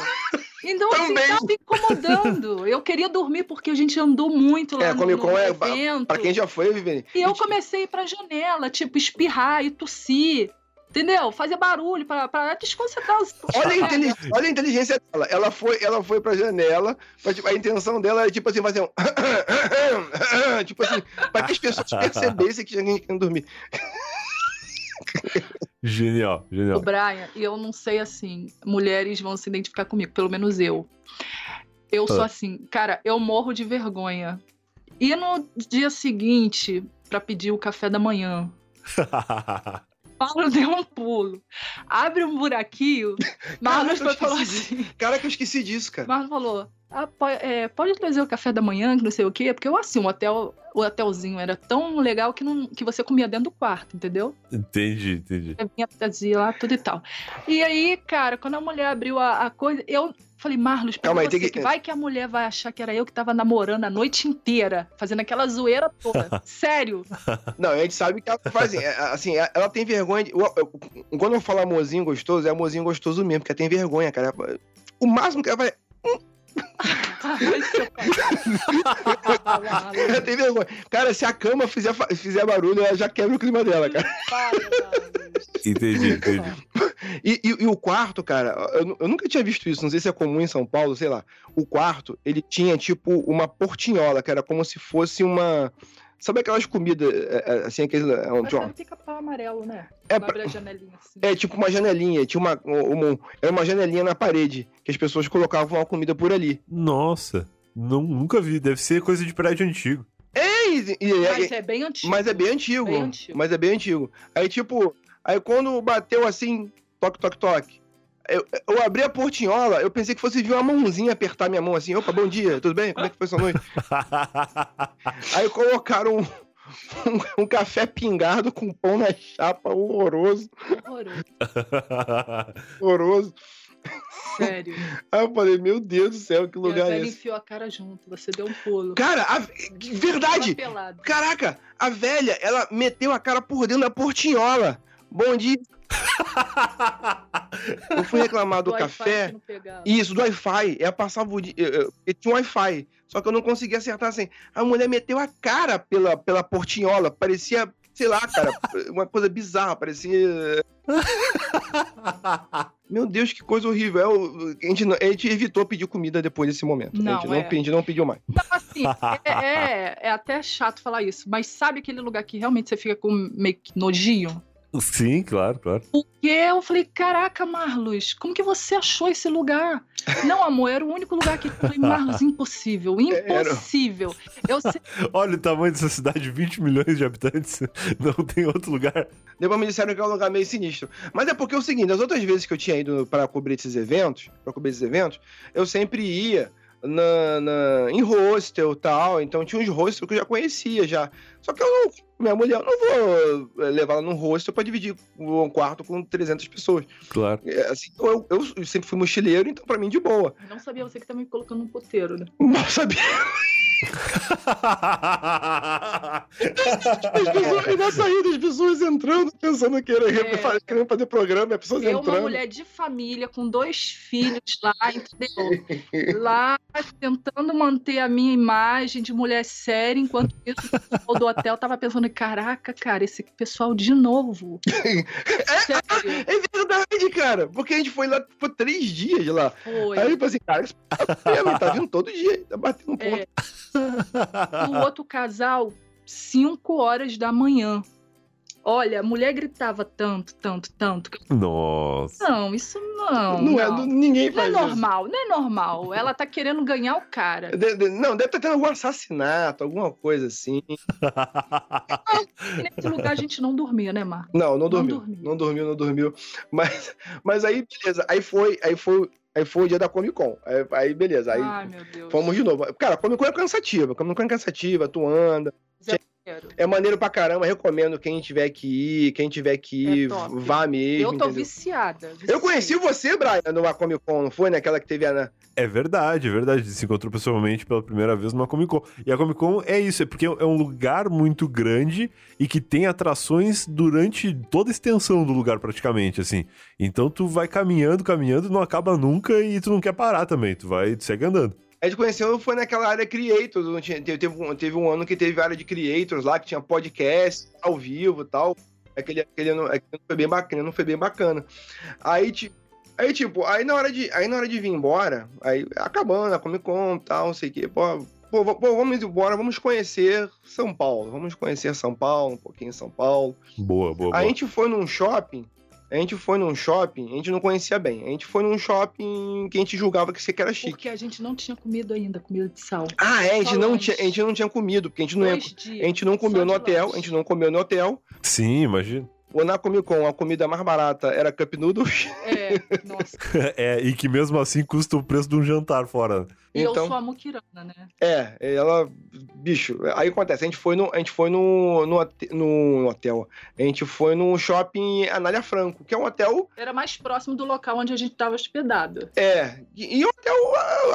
Então, assim, Também. tava incomodando. Eu queria dormir porque a gente andou muito lá É, no, Comic no Con é- evento. Pra quem já foi, Viviane. E eu comecei a ir pra janela, tipo, espirrar e tossir. Entendeu? Fazer barulho pra, pra desconcentrar os. Olha a, olha a inteligência dela. Ela foi, ela foi pra janela, mas, tipo, a intenção dela era tipo assim, fazer um. tipo assim, pra que as pessoas percebessem que tinha que dormir. Genial, O genial. Brian, e eu não sei assim, mulheres vão se identificar comigo, pelo menos eu. Eu sou Ah. assim, cara, eu morro de vergonha. E no dia seguinte, pra pedir o café da manhã, Paulo deu um pulo, abre um buraquinho, Marlos Caraca, falou assim, Cara, que eu esqueci disso, cara. Marlos falou, ah, po- é, pode trazer o café da manhã, que não sei o quê, porque eu assim, o hotel, o hotelzinho era tão legal que, não, que você comia dentro do quarto, entendeu? entendi, entendi. Eu vinha trazia lá, tudo e tal. E aí, cara, quando a mulher abriu a, a coisa, eu falei, Marlos, pega Calma você, que... que- vai que a mulher vai achar que era eu que tava namorando a noite inteira, fazendo aquela zoeira toda. Sério. Não, a gente sabe que ela faz assim, é, assim, é- ela tem vergonha. De, quando eu falo amorzinho gostoso, é amorzinho gostoso mesmo, porque ela tem vergonha, cara. O máximo que ela vai. Tem vergonha. Cara, se a cama fizer, fizer barulho, ela já quebra o clima dela, cara. Entendi, entendi. E, e- e o quarto, cara, eu, eu nunca tinha visto isso, não sei se é comum em São Paulo, sei lá. O quarto, ele tinha tipo uma portinhola, que era como se fosse uma. Sabe aquelas comidas, é, é, assim, aqueles. É, um- Mas uma- era pica-pau amarelo, né? É, Abre a janelinha assim. é tipo uma janelinha, tinha uma, uma, era uma janelinha na parede, que as pessoas colocavam a comida por ali. Nossa, não, nunca vi. Deve ser coisa de prédio antigo. E, e- e- Mas é bem antigo. mas é bem antigo, Bem antigo. Mas é bem antigo. Aí, tipo, aí quando bateu assim, toque, toque, toque. Eu, eu abri a portinhola, eu pensei que fosse vir uma mãozinha apertar minha mão assim. Opa, bom dia, tudo bem? Como é que foi sua noite? Aí colocaram um, um, um café pingado com pão na chapa, horroroso, Horroroso. horroroso. Sério. Aí eu falei, meu Deus do céu, que a lugar é velha esse? enfiou a cara junto. Você deu um pulo. Cara, a- verdade! Caraca, a velha, ela meteu a cara por dentro da portinhola. Bom dia. Eu fui reclamar do que café. não. Isso, do Wi-Fi. Ela passava o dia. eu- eu- eu tinha um Wi-Fi. Só que eu não conseguia acertar assim. A mulher meteu a cara pela, pela portinhola. Parecia, sei lá, cara, uma coisa bizarra. Parecia. Meu Deus, que coisa horrível. Eu- a, gente, não- a gente evitou pedir comida depois desse momento. a gente Não, não, é. pedi- a gente não pediu mais. Não, assim, é, é, é até chato falar isso, mas sabe aquele lugar que realmente você fica com meio que nojinho? Sim, claro, claro. Porque eu falei, caraca, Marlos, como que você achou esse lugar? Não, amor, era o único lugar que eu falei, Marlos, impossível, impossível. Eu sei, Olha o tamanho dessa cidade, 20 milhões de habitantes. Não tem outro lugar. Depois me disseram que é um lugar meio sinistro. Mas é porque é o seguinte, as outras vezes que eu tinha ido para cobrir esses eventos, para cobrir esses eventos, eu sempre ia na, na- em hostel e tal. Então tinha uns hostels que eu já conhecia já. Só que eu não, minha mulher, eu não vou eh, levar ela num hostel para dividir um quarto com 300 pessoas. Claro. É, Assim, eu, eu sempre fui mochileiro, então para mim de boa. não sabia você que tá me colocando num puteiro, né? Mal sabia. As pessoas, saída, as pessoas entrando, pensando que era É. fa- querendo fazer programa, as pessoas Eu, uma entrando. mulher de família, com dois filhos lá, entendeu? Lá, tentando manter a minha imagem de mulher séria, enquanto isso, o pessoal do hotel tava pensando, caraca, cara, esse pessoal de novo. Sério, É verdade, cara. Porque a gente foi lá por três dias lá. foi. Aí eu falei assim, cara, tá mesmo, tá vindo todo dia, tá batendo ponto. É, o outro casal, 5 horas da manhã. Olha, a mulher gritava tanto, tanto, tanto. Nossa. Não, isso não. Não, é, não. ninguém Não é faz isso. normal, não é normal. Ela tá querendo ganhar o cara. De- de- não, deve estar tendo algum assassinato, alguma coisa assim. Nesse lugar a gente não dormia, né, Marco? Não, não Não dormiu. dormiu. Não dormiu, não dormiu. Mas, mas aí, beleza. Aí foi, aí foi, aí foi o dia da Comic Con. Aí, aí, beleza. Aí Ai, meu Deus. fomos de novo. Cara, a Comic Con é cansativa. Comic Con é cansativa, tu anda. É maneiro pra caramba. Recomendo quem tiver que ir, quem tiver que É ir, top. vá mesmo. Eu tô entendeu? viciada. Eu conheci você, Brian, numa Comic Con, não foi? Naquela que teve a. É verdade, é verdade. Se encontrou pessoalmente pela primeira vez numa Comic Con. E a Comic Con é isso, é porque é um lugar muito grande e que tem atrações durante toda a extensão do lugar, praticamente, assim. Então tu vai caminhando, caminhando, não acaba nunca e tu não quer parar também. Tu vai, tu segue andando. A gente conheceu foi naquela área Creators. tinha- Teve, um, teve um ano que teve área de Creators lá, que tinha podcast ao vivo e tal. Aquele, aquele, ano, aquele ano foi bem bacana, não foi bem bacana. Aí, ti- aí, tipo, aí na hora de, aí na hora de vir embora, aí acabando a Comic Con e tal, não sei o quê, pô, pô, pô, vamos embora, vamos conhecer São Paulo. Vamos conhecer São Paulo, um pouquinho São Paulo. Boa, boa, A boa. gente foi num shopping, a gente foi num shopping, a gente não conhecia bem. A gente foi num shopping que a gente julgava que aqui era chique. Porque a gente não tinha comido ainda, comida de sal. Ah, é, a gente, Só não tinha, a gente não tinha comido, porque a gente não, ia- a gente não comeu no hotel, lanche. a gente não comeu no hotel. Sim, imagina. Ou na Comic Con, a comida mais barata era Cup Noodles. É, nossa. é, e que mesmo assim custa o preço de um jantar fora. E eu Então, sou a muquirana, né? é, ela, bicho, aí acontece, a gente foi no, a gente foi no, no, hote- no hotel, a gente foi no shopping Anália Franco, que é um hotel, Era mais próximo do local onde a gente tava hospedado. é, e, e um hotel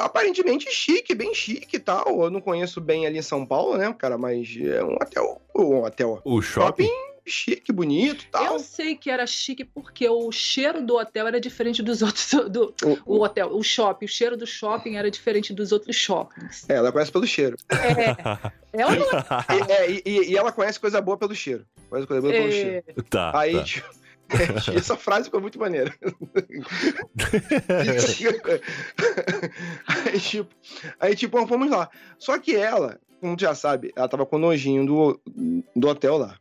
aparentemente chique, bem chique e tal, eu não conheço bem ali em São Paulo, né, cara, mas é um hotel, um hotel O shopping? Chique, bonito e tal. Eu sei que era chique porque o cheiro do hotel era diferente dos outros. Do, O- o hotel, o shopping, o cheiro do shopping era diferente dos outros shoppings. É, ela conhece pelo cheiro. É, é é? E, é, e- e- ela conhece coisa boa pelo cheiro. Conhece coisa boa pelo cheiro. É, tá. Aí, tá. tipo, essa frase ficou muito maneira. aí, tipo, aí, tipo, fomos lá. Só que ela, como tu já sabe, ela tava com nojinho do, do hotel lá.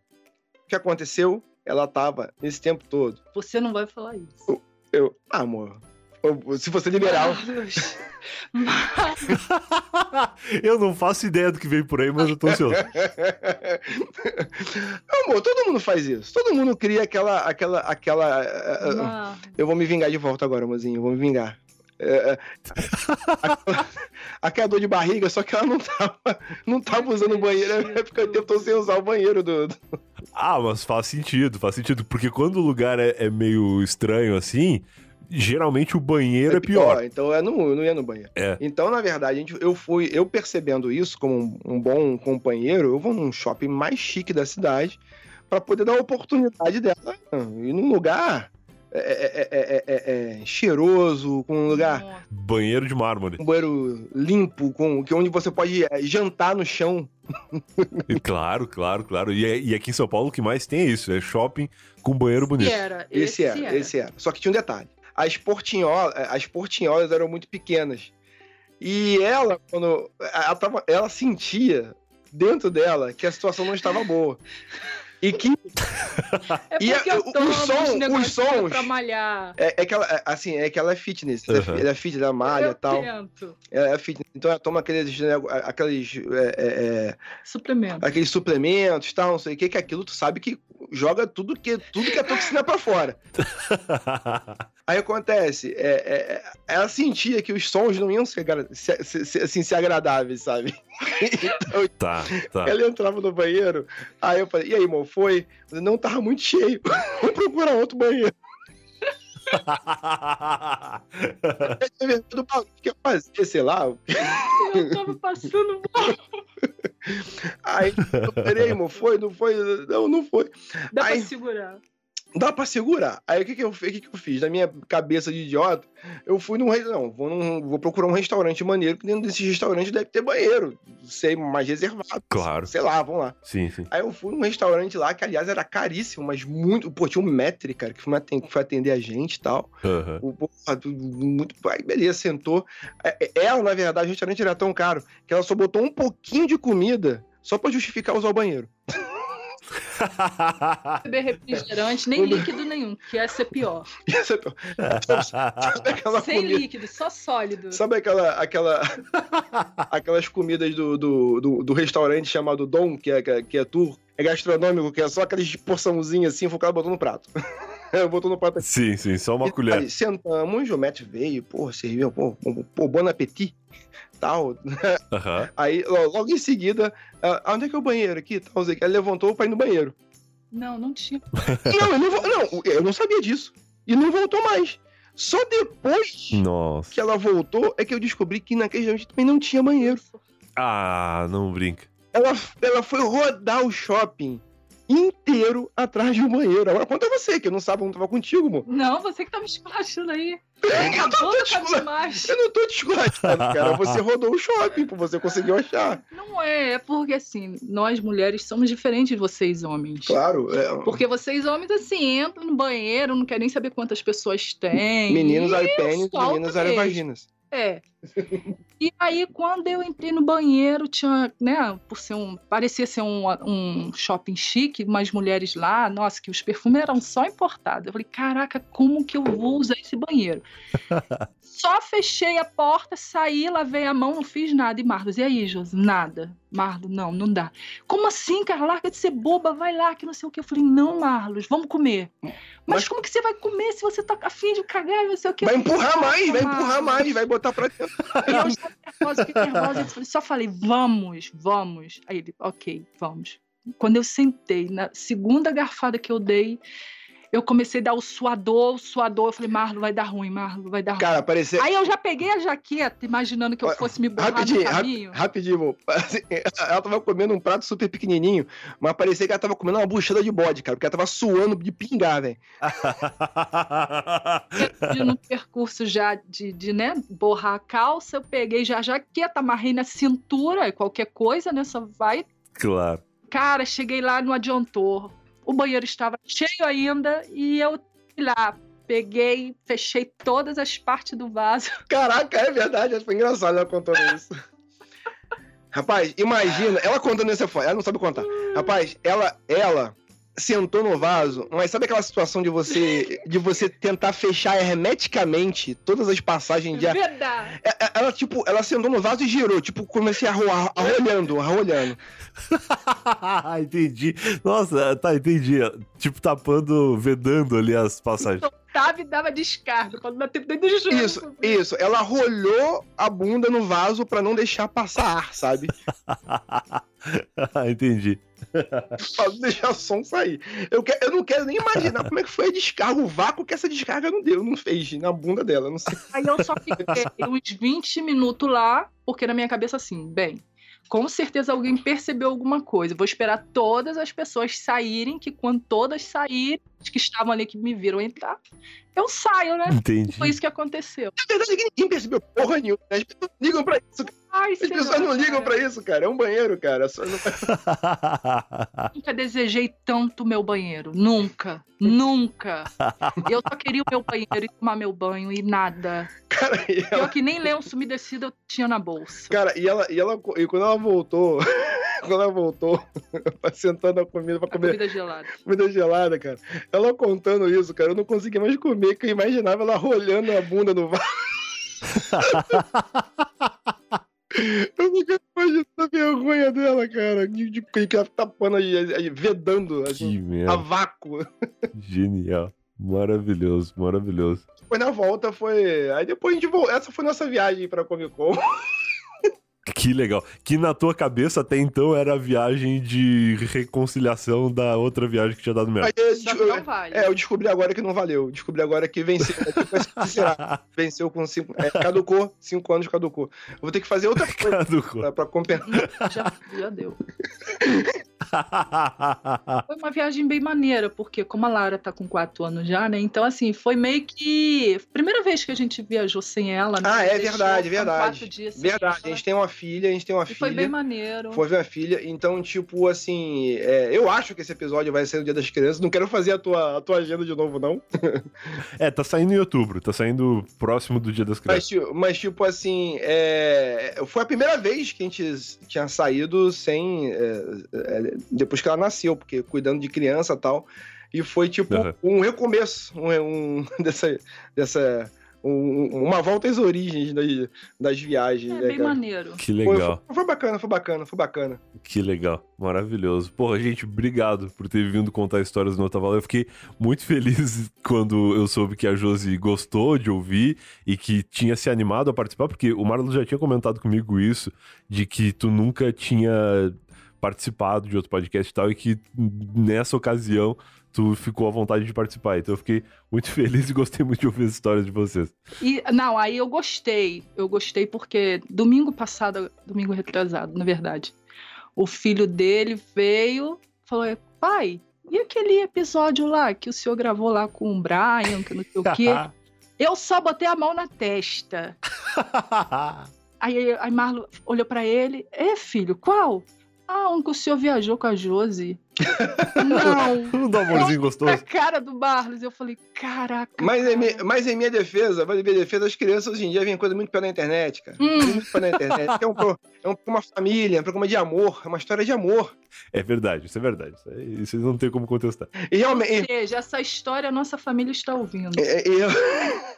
O que aconteceu? Ela tava nesse tempo todo. Você não vai falar isso. Eu, ah, amor, eu- se você liberal. Eu não faço ideia do que vem por aí, mas eu tô ansioso. amor, todo mundo faz isso. Todo mundo cria aquela. aquela, aquela eh, eh. Eu vou me vingar de volta agora, mozinho. Eu vou me vingar. É, é, aquela, aquela dor de barriga, só que ela não tava, não tava usando o banheiro. É porque eu todo sem usar o banheiro do. do- Ah, mas faz sentido, faz sentido. Porque quando o lugar é, é meio estranho assim, geralmente o banheiro é, pior. Então eu não, eu não ia no banheiro. É. Então, na verdade, gente- eu fui, eu percebendo isso como um, um bom companheiro, eu vou num shopping mais chique da cidade pra poder dar a oportunidade dela ir num lugar é, é, é, é, é, cheiroso, com um lugar. Banheiro de mármore. Um banheiro limpo, com, que onde você pode é, jantar no chão. Claro, claro, claro. E, é- e aqui em São Paulo o que mais tem é isso: é shopping com banheiro Esse bonito. era, Esse, era, esse era. Só que tinha um detalhe. As, portinholas, as portinholas eram muito pequenas. E ela, quando. Ela, tava- ela sentia dentro dela que a situação não estava boa. E que É E porque a- eu o- tomo os sons- uns os negocinhos sons- pra malhar. é, é que ela, é, assim, é que ela é fitness. Ela é Uhum. Ela é fitness, ela malha e tal. tento. Ela é fitness. Então ela toma aqueles, aqueles, é, é, é, Suplemento. aqueles suplementos tal, não sei o que, que aquilo tu sabe que joga tudo que, tudo que é toxina pra fora. Aí acontece, é, é, é, ela sentia que os sons não iam ser, se- se- assim, ser agradáveis, sabe? Então tá, tá. ela entrava no banheiro, aí eu falei, e aí, irmão, foi? Falei, não, tava muito cheio, vamos procurar outro banheiro. Do bagulho que eu fazia, sei lá. Eu tava passando mal. Aí falei, irmão, foi? Não foi? Não, não foi. Dá Ai. pra segurar. Dá pra segurar. Aí o que que eu, o que que eu fiz? Na minha cabeça de idiota, eu fui num restaurante. Não, vou, num- vou procurar um restaurante maneiro, que dentro desse restaurante deve ter banheiro. Sei, mais reservado. Claro. Sei lá, vamos lá. Sim, sim. Aí eu fui num restaurante lá, que aliás era caríssimo, mas muito. Pô, tinha um metre, cara, que foi que foi atender a gente e tal. Aham. O, porra, muito. Aí, beleza, sentou. É, é, Ela, na verdade, o restaurante era tão caro que ela só botou um pouquinho de comida só pra justificar usar o banheiro. beber refrigerante, nem líquido nenhum, que ia ser pior. Sabe aquela Sem comida- líquido, só sólido. Sabe aquela, aquela, aquelas comidas do, do, do, do restaurante chamado Dom, que é, que é, é tour, é gastronômico, que é só aquelas porçãozinhas assim, o cara botou no prato. botou no prato aqui. Sim, sim, só uma E colher. aí, sentamos, o Matt veio, pô, serviu, pô, pô, pô bon appetit, tal. Aham. Aí, lo- logo em seguida, ah, onde é que é o banheiro aqui? Tal, Ele levantou pra ir no banheiro. Não, não tinha. Não, eu não, não, eu não sabia disso. E não voltou mais. Só depois Nossa. que ela voltou é que eu descobri que naquele restaurante também não tinha banheiro. Ah, não brinca. Ela, ela foi rodar o shopping inteiro atrás de um banheiro. Agora conta você, que eu não sabia, não tava contigo, amor. Não, você que tá me esculachando aí. Eu Acabou tô te eu não tô te esculachando, cara. Você rodou o shopping, você conseguiu achar. Não é, é porque assim, nós mulheres somos diferentes de vocês homens. Claro. é, Porque vocês homens, assim, entram no banheiro, não querem nem saber quantas pessoas tem. meninos eram pênis, meninas mesmo. vaginas. É. E aí, quando eu entrei no banheiro, tinha, né, por ser um. Parecia ser um, um shopping chique, umas mulheres lá, nossa, que os perfumes eram só importados. Eu falei, caraca, como que eu vou usar esse banheiro? só fechei a porta, saí, lavei a mão, não fiz nada. E Marlos, e aí, Josi? Nada. Marlos, não, não dá. Como assim, cara? Larga de ser boba, vai lá, que não sei o que. Eu falei, não, Marlos, vamos comer. Mas, Mas- como que você vai comer se você tá afim de cagar não sei o que? Vai empurrar mais, vai empurrar mais, vai botar pra dentro. Eu estava nervosa, fiquei nervosa. Eu só falei, vamos, vamos. Aí ele, ok, vamos. Quando eu sentei, na segunda garfada que eu dei, eu comecei a dar o suador, o suador. Eu falei, Marlo, vai dar ruim, Marlo, vai dar ruim. Cara, parecia. Aí eu já peguei a jaqueta, imaginando que eu fosse me borrar no Rapidinho, rap- caminho. rapidinho, amor. Assim, Ela tava comendo um prato super pequenininho, mas parecia que ela tava comendo uma buchada de bode, cara, porque ela tava suando de pingar, velho. No percurso já de, de, né, borrar a calça, eu peguei já a jaqueta, amarrei na cintura, e qualquer coisa, né, só vai claro. Cara, cheguei lá, não adiantou. O banheiro estava cheio ainda e eu fui lá, peguei, fechei todas as partes do vaso. Caraca, é verdade, foi engraçado ela contando isso. Rapaz, imagina, ela contando isso é ela não sabe contar. Rapaz, ela, ela sentou no vaso, mas sabe aquela situação de você de você tentar fechar hermeticamente todas as passagens de ar? Verdade. É- é- Ela, tipo, ela sentou no vaso e girou, tipo, comecei a arro- arrolhando, arrolhando. entendi. Nossa, tá, entendi. Tipo, tapando, vedando ali as passagens. Soltava e dava descarga, quando bater dentro do joelho. Isso, isso. Ela rolhou a bunda no vaso pra não deixar passar ar, sabe? entendi. pra não deixar o som sair. Eu, que- eu não quero nem imaginar como é que foi a descarga, o vácuo que essa descarga não deu, não fez na bunda dela, não sei. Aí eu só fiquei uns 20 minutos lá, porque na minha cabeça assim, bem, com certeza alguém percebeu alguma coisa. Vou esperar todas as pessoas saírem, que quando todas saírem, as que estavam ali que me viram entrar, eu saio, né? Entendi. Foi isso que aconteceu. Na verdade, é que ninguém percebeu porra nenhuma. né? As pessoas ligam pra isso. Ai, As pessoas não ligam pra isso, cara. É um banheiro, cara. Só não- Nunca desejei tanto meu banheiro. Nunca. Nunca. Eu só queria o meu banheiro e tomar meu banho e nada. Cara, e ela, Pior que nem lenço umedecido eu tinha na bolsa. cara, e ela, e ela, e quando ela voltou, quando ela voltou, sentando a comida pra A comer comida gelada. comida gelada, cara. Ela contando isso, cara, eu não conseguia mais comer, que eu imaginava ela rolhando a bunda no vaso. Eu fiquei imaginando a vergonha dela, cara. De, de, de ela tapando aí, vedando, que assim, a vácuo. Genial. Maravilhoso, maravilhoso. Depois na volta foi. Aí depois a gente voltou. Essa foi nossa viagem pra Comic Con. Que legal. Que na tua cabeça até então era a viagem de reconciliação da outra viagem que tinha dado merda. Eu, que não vale. é, eu descobri agora que não valeu. Descobri agora que venceu. Tipo assim? Venceu com cinco. É, caducou, cinco anos caducou. Eu vou ter que fazer outra coisa Caducou. pra, pra compensar. Já, já deu. Foi uma viagem bem maneira, porque como a Lara tá com quatro anos já, né? Então, assim, foi meio que. Primeira vez que a gente viajou sem ela, né? Ah, é verdade, verdade. Dias Verdade, a gente tem uma filha, a gente tem uma E filha. foi bem maneiro. Foi ver a filha, então, tipo, assim, é, eu acho que esse episódio vai ser no Dia das Crianças. Não quero fazer a tua, a tua agenda de novo, não. é, tá saindo em outubro, tá saindo próximo do Dia das Mas, Crianças. ti- mas, tipo, assim, é, foi a primeira vez que a gente tinha saído sem. é, é, depois que ela nasceu, porque cuidando de criança e tal. E foi tipo Aham. um recomeço um, um- dessa, dessa um- uma volta às origens das, das viagens, É né, bem cara? maneiro. Que Foi, legal. foi- foi bacana, foi bacana, foi bacana. Que legal, maravilhoso. Porra, gente, obrigado por ter vindo contar histórias no Otavala. Eu fiquei muito feliz quando eu soube que a Josi gostou de ouvir e que tinha se animado a participar, porque o Marlon já tinha comentado comigo isso, de que tu nunca tinha participado de outro podcast e tal, e que nessa ocasião tu ficou à vontade de participar. Então eu fiquei muito feliz e gostei muito de ouvir as histórias de vocês. E, não, aí eu gostei. Eu gostei porque domingo passado, domingo retrasado, na verdade, o filho dele veio, falou: pai, e aquele episódio lá que o senhor gravou lá com o Brian, que não sei o quê? Eu só botei a mão na testa. Aí, aí Marlo olhou pra ele: É, filho, qual? Ah, que o senhor viajou com a Josi. Não. Não dá um amorzinho A gostoso. cara do Marlos. Eu falei: Caraca. Mas em, cara. mi- mas em minha defesa, mas em minha defesa, as crianças hoje em dia vêm coisa muito pela internet, cara. Hum. Muito pela internet. É, um, é um- uma família, é um programa de amor, é uma história de amor. É verdade, isso é verdade. Isso, não tem como contestar. E realmente. Ou seja, essa história a nossa família está ouvindo. é- é-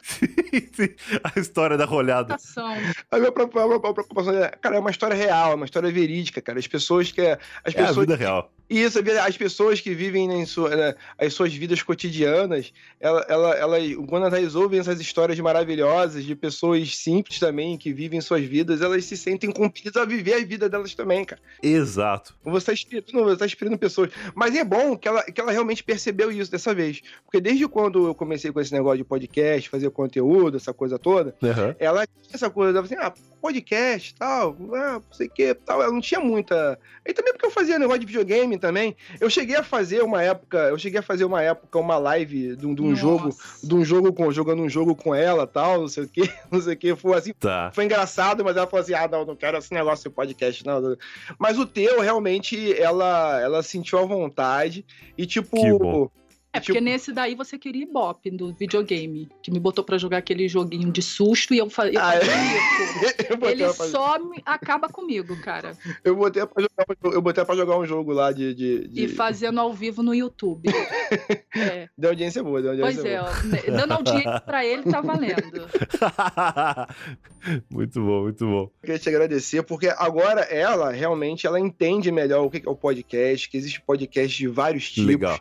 a história da rolhada. Ação. A minha preocupa- a minha preocupação é, cara, é uma história real, é uma história verídica, cara. As pessoas que. As É a pessoas. vida real. Isso, as pessoas que vivem em sua- né, as suas vidas cotidianas, ela, ela, ela, quando elas ouvem essas histórias maravilhosas de pessoas simples também, que vivem suas vidas, elas se sentem compelidas a viver a vida delas também, cara. Exato. Você está inspirando, você tá inspirando pessoas. Mas é bom que ela, que ela realmente percebeu isso dessa vez. Porque desde quando eu comecei com esse negócio de podcast, fazer conteúdo, essa coisa toda, Aham. ela tinha essa coisa, ela assim, ah, podcast tal, ah, não sei o que, tal. Ela não tinha muita. E também porque eu fazia negócio de videogame também. Eu cheguei a fazer uma época, eu cheguei a fazer uma época, uma live de um, de um jogo, de um jogo com, jogando um jogo com ela tal, não sei o que, não sei o que. Foi assim, Tá. foi engraçado, mas ela falou assim: ah, não, não quero esse negócio de podcast, não. Mas o teu, realmente, ela, ela sentiu a vontade e, tipo. É, porque tipo- nesse daí você queria Ibope do videogame, que me botou pra jogar aquele joguinho de susto e eu, fa eu Ah, é? eu, Ele só me- acaba comigo, cara. eu, botei pra jogar, eu botei pra jogar um jogo lá de. de, de... E fazendo ao vivo no YouTube. É. Deu audiência boa, deu audiência Pois é, boa. ó, né, dando audiência pra ele tá valendo. muito bom, muito bom. Eu queria te agradecer, porque agora ela realmente ela entende melhor o que é o podcast, que existe podcast de vários tipos, Legal.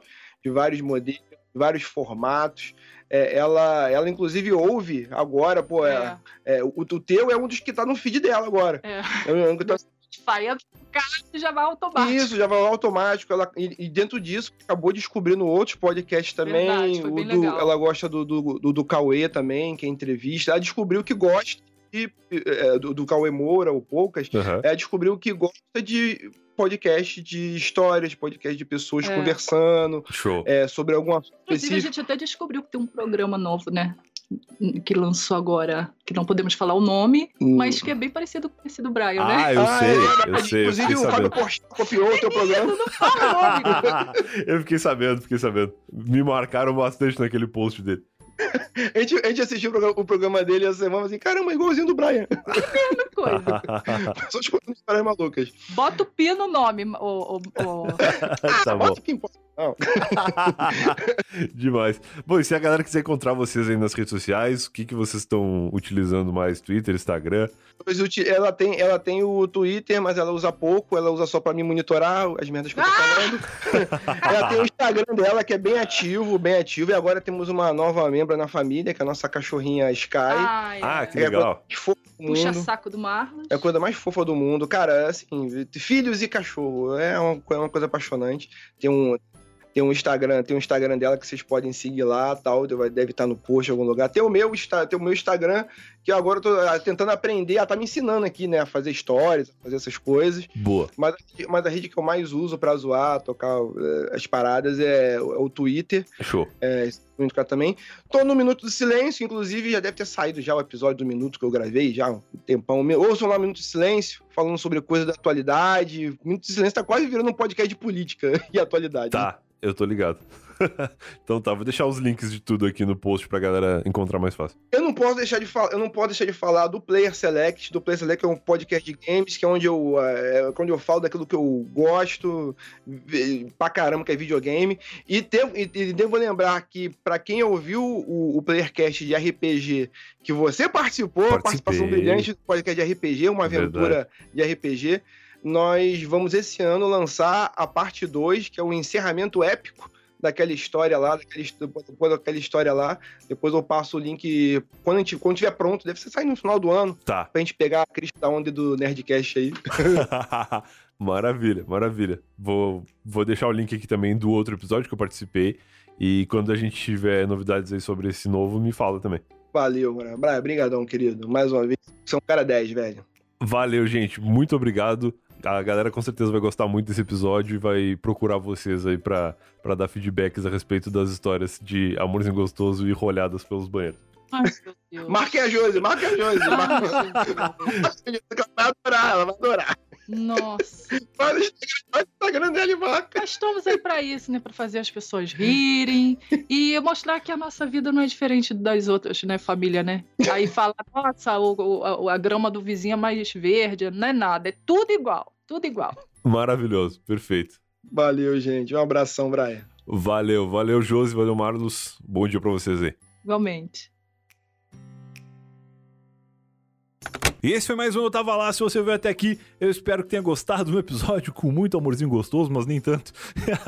De vários modelos, de vários formatos. É, ela, ela, inclusive, ouve agora, pô, é, É, é, o, o teu é um dos que tá no feed dela agora. é. É um que tá- e já vai automático. Isso, já vai automático. Ela, e, e dentro disso, acabou descobrindo outros podcasts também. Verdade, do- ela gosta do, do, do, do Cauê também, que é entrevista. Ela descobriu que gosta de, é, do, do Cauê Moura, o Poucas. Aham. Ela descobriu que gosta de podcast de histórias, podcast de pessoas É. conversando Show. é, sobre algum assunto Inclusive, a gente até descobriu que tem um programa novo, né? Que lançou agora, que não podemos falar o nome, mas que é bem parecido com esse do Brian, né? Ah, eu Ah, sei, é eu sei, eu Inclusive, fiquei o Fábio. Porchat copiou o teu programa. Não fala o nome. eu fiquei sabendo, fiquei sabendo. Me marcaram bastante naquele post dele. A gente, a gente assistiu o programa, o programa dele essa semana assim, caramba, igualzinho do Brian. Mesma coisa. Só te contando histórias malucas. Bota o Pi no nome, o, o, o- tá bom. Bota o que importa. Não. Demais. Bom, e se a galera quiser encontrar vocês aí nas redes sociais, o que, que vocês estão utilizando mais? Twitter, Instagram? Ela tem, ela tem o Twitter, mas ela usa pouco, ela usa só pra me monitorar as merdas que eu tô falando. ela tem o Instagram dela, que é bem ativo, bem ativo, e agora temos uma nova membro na família, que é a nossa cachorrinha Sky. Ai, Ah, é. que É a coisa legal. mais fofa do Puxa mundo. saco do Marlos. É a coisa mais fofa do mundo. Cara, assim, filhos e cachorro. É uma, é uma coisa apaixonante. Tem um. Tem um Instagram, tem um Instagram dela que vocês podem seguir lá, tal, deve estar no post em algum lugar. Tem o meu, tem o meu Instagram, que agora eu tô ah, tentando aprender, ela tá me ensinando aqui, né, a fazer stories, a fazer essas coisas. Boa. Mas, mas a rede que eu mais uso pra zoar, tocar eh, as paradas é, o- é o Twitter, Show. é, muito cara também. Tô no Minuto do Silêncio, inclusive já deve ter saído já o episódio do Minuto que eu gravei, já um tempão. Ouçam lá Minuto do Silêncio, falando sobre coisas da atualidade. Minuto do Silêncio tá quase virando um podcast de política e atualidade. Tá. Eu tô ligado. então tá, vou deixar os links de tudo aqui no post pra galera encontrar mais fácil. Eu não posso deixar de falar, eu não posso deixar de falar do Player Select, do Player Select é um podcast de games, que é onde eu, é, onde eu falo daquilo que eu gosto pra caramba, que é videogame. E, devo, e, devo lembrar que, pra quem ouviu o, o Playercast de RPG, que você participou, Participei. participação brilhante do podcast de RPG, uma aventura de RPG. Nós vamos esse ano lançar a parte 2, que é o encerramento épico daquela história lá, daquele, depois daquela história lá. Depois eu passo o link quando, a gente, quando tiver pronto, deve ser sair no final do ano, Tá. pra gente pegar a crista onda do Nerdcast aí. maravilha, maravilha. Vou, vou deixar o link aqui também do outro episódio que eu participei. E quando a gente tiver novidades aí sobre esse novo, me fala também. Valeu. Brian, brigadão, querido. Mais uma vez. Você é um cara 10, velho. Valeu, gente. Muito obrigado. A galera com certeza vai gostar muito desse episódio e vai procurar vocês aí pra, pra dar feedbacks a respeito das histórias de Amorzinho Gostoso e rolhadas pelos banheiros. Ai, meu Deus. Marque a Josi, marque a Josi. Marque a Josi. Ela vai adorar, ela vai adorar. Nossa. Vai no Instagram, dele, marca. Nós estamos aí pra isso, né? Pra fazer as pessoas rirem e mostrar que a nossa vida não é diferente das outras, né, família, né? Aí fala, nossa, o, o- a, a grama do vizinho é mais verde. Não é nada, é tudo igual. Tudo igual. Maravilhoso, perfeito. Valeu, gente. Um abração, Brian. Valeu, valeu, Josi, valeu, Marlos. Bom dia pra vocês aí. Igualmente. E esse foi mais um Eu Tava Lá. Se você veio até aqui, eu espero que tenha gostado do episódio com muito amorzinho gostoso, mas nem tanto.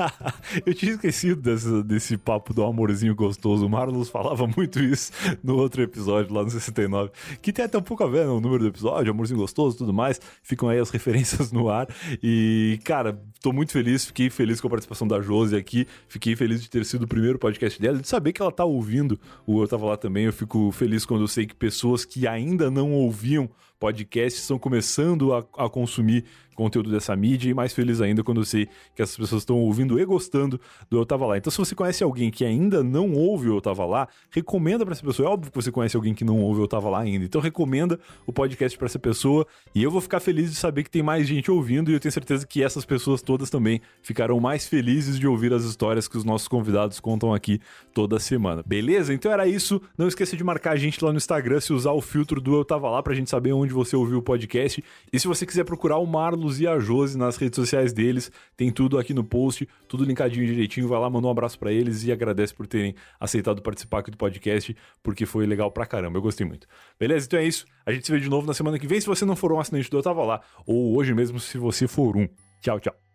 eu tinha esquecido desse, desse papo do amorzinho gostoso. O Marlos falava muito isso no outro episódio, lá no 69. Que tem até um pouco a ver no número do episódio, amorzinho gostoso tudo mais. Ficam aí as referências no ar. E, cara, tô muito feliz. Fiquei feliz com a participação da Josi aqui. Fiquei feliz de ter sido o primeiro podcast dela. De saber que ela tá ouvindo o Eu Tava Lá também. Eu fico feliz quando eu sei que pessoas que ainda não ouviam podcasts estão começando a, a consumir conteúdo dessa mídia e mais feliz ainda quando eu sei que essas pessoas estão ouvindo e gostando do Eu Tava Lá. Então, se você conhece alguém que ainda não ouve o Eu Tava Lá, recomenda pra essa pessoa. É óbvio que você conhece alguém que não ouve o Eu Tava Lá ainda. Então, recomenda o podcast pra essa pessoa e eu vou ficar feliz de saber que tem mais gente ouvindo e eu tenho certeza que essas pessoas todas também ficarão mais felizes de ouvir as histórias que os nossos convidados contam aqui toda semana. Beleza? Então era isso. Não esqueça de marcar a gente lá no Instagram se usar o filtro do Eu Tava Lá pra gente saber onde você ouviu o podcast. E se você quiser procurar o Marlos e a Josi nas redes sociais deles, tem tudo aqui no post, tudo linkadinho direitinho. Vai lá, manda um abraço pra eles e agradece por terem aceitado participar aqui do podcast, porque foi legal pra caramba. Eu gostei muito. Beleza? Então é isso. A gente se vê de novo na semana que vem. Se você não for um assinante do Eu Tava Lá, ou hoje mesmo se você for um. Tchau, tchau.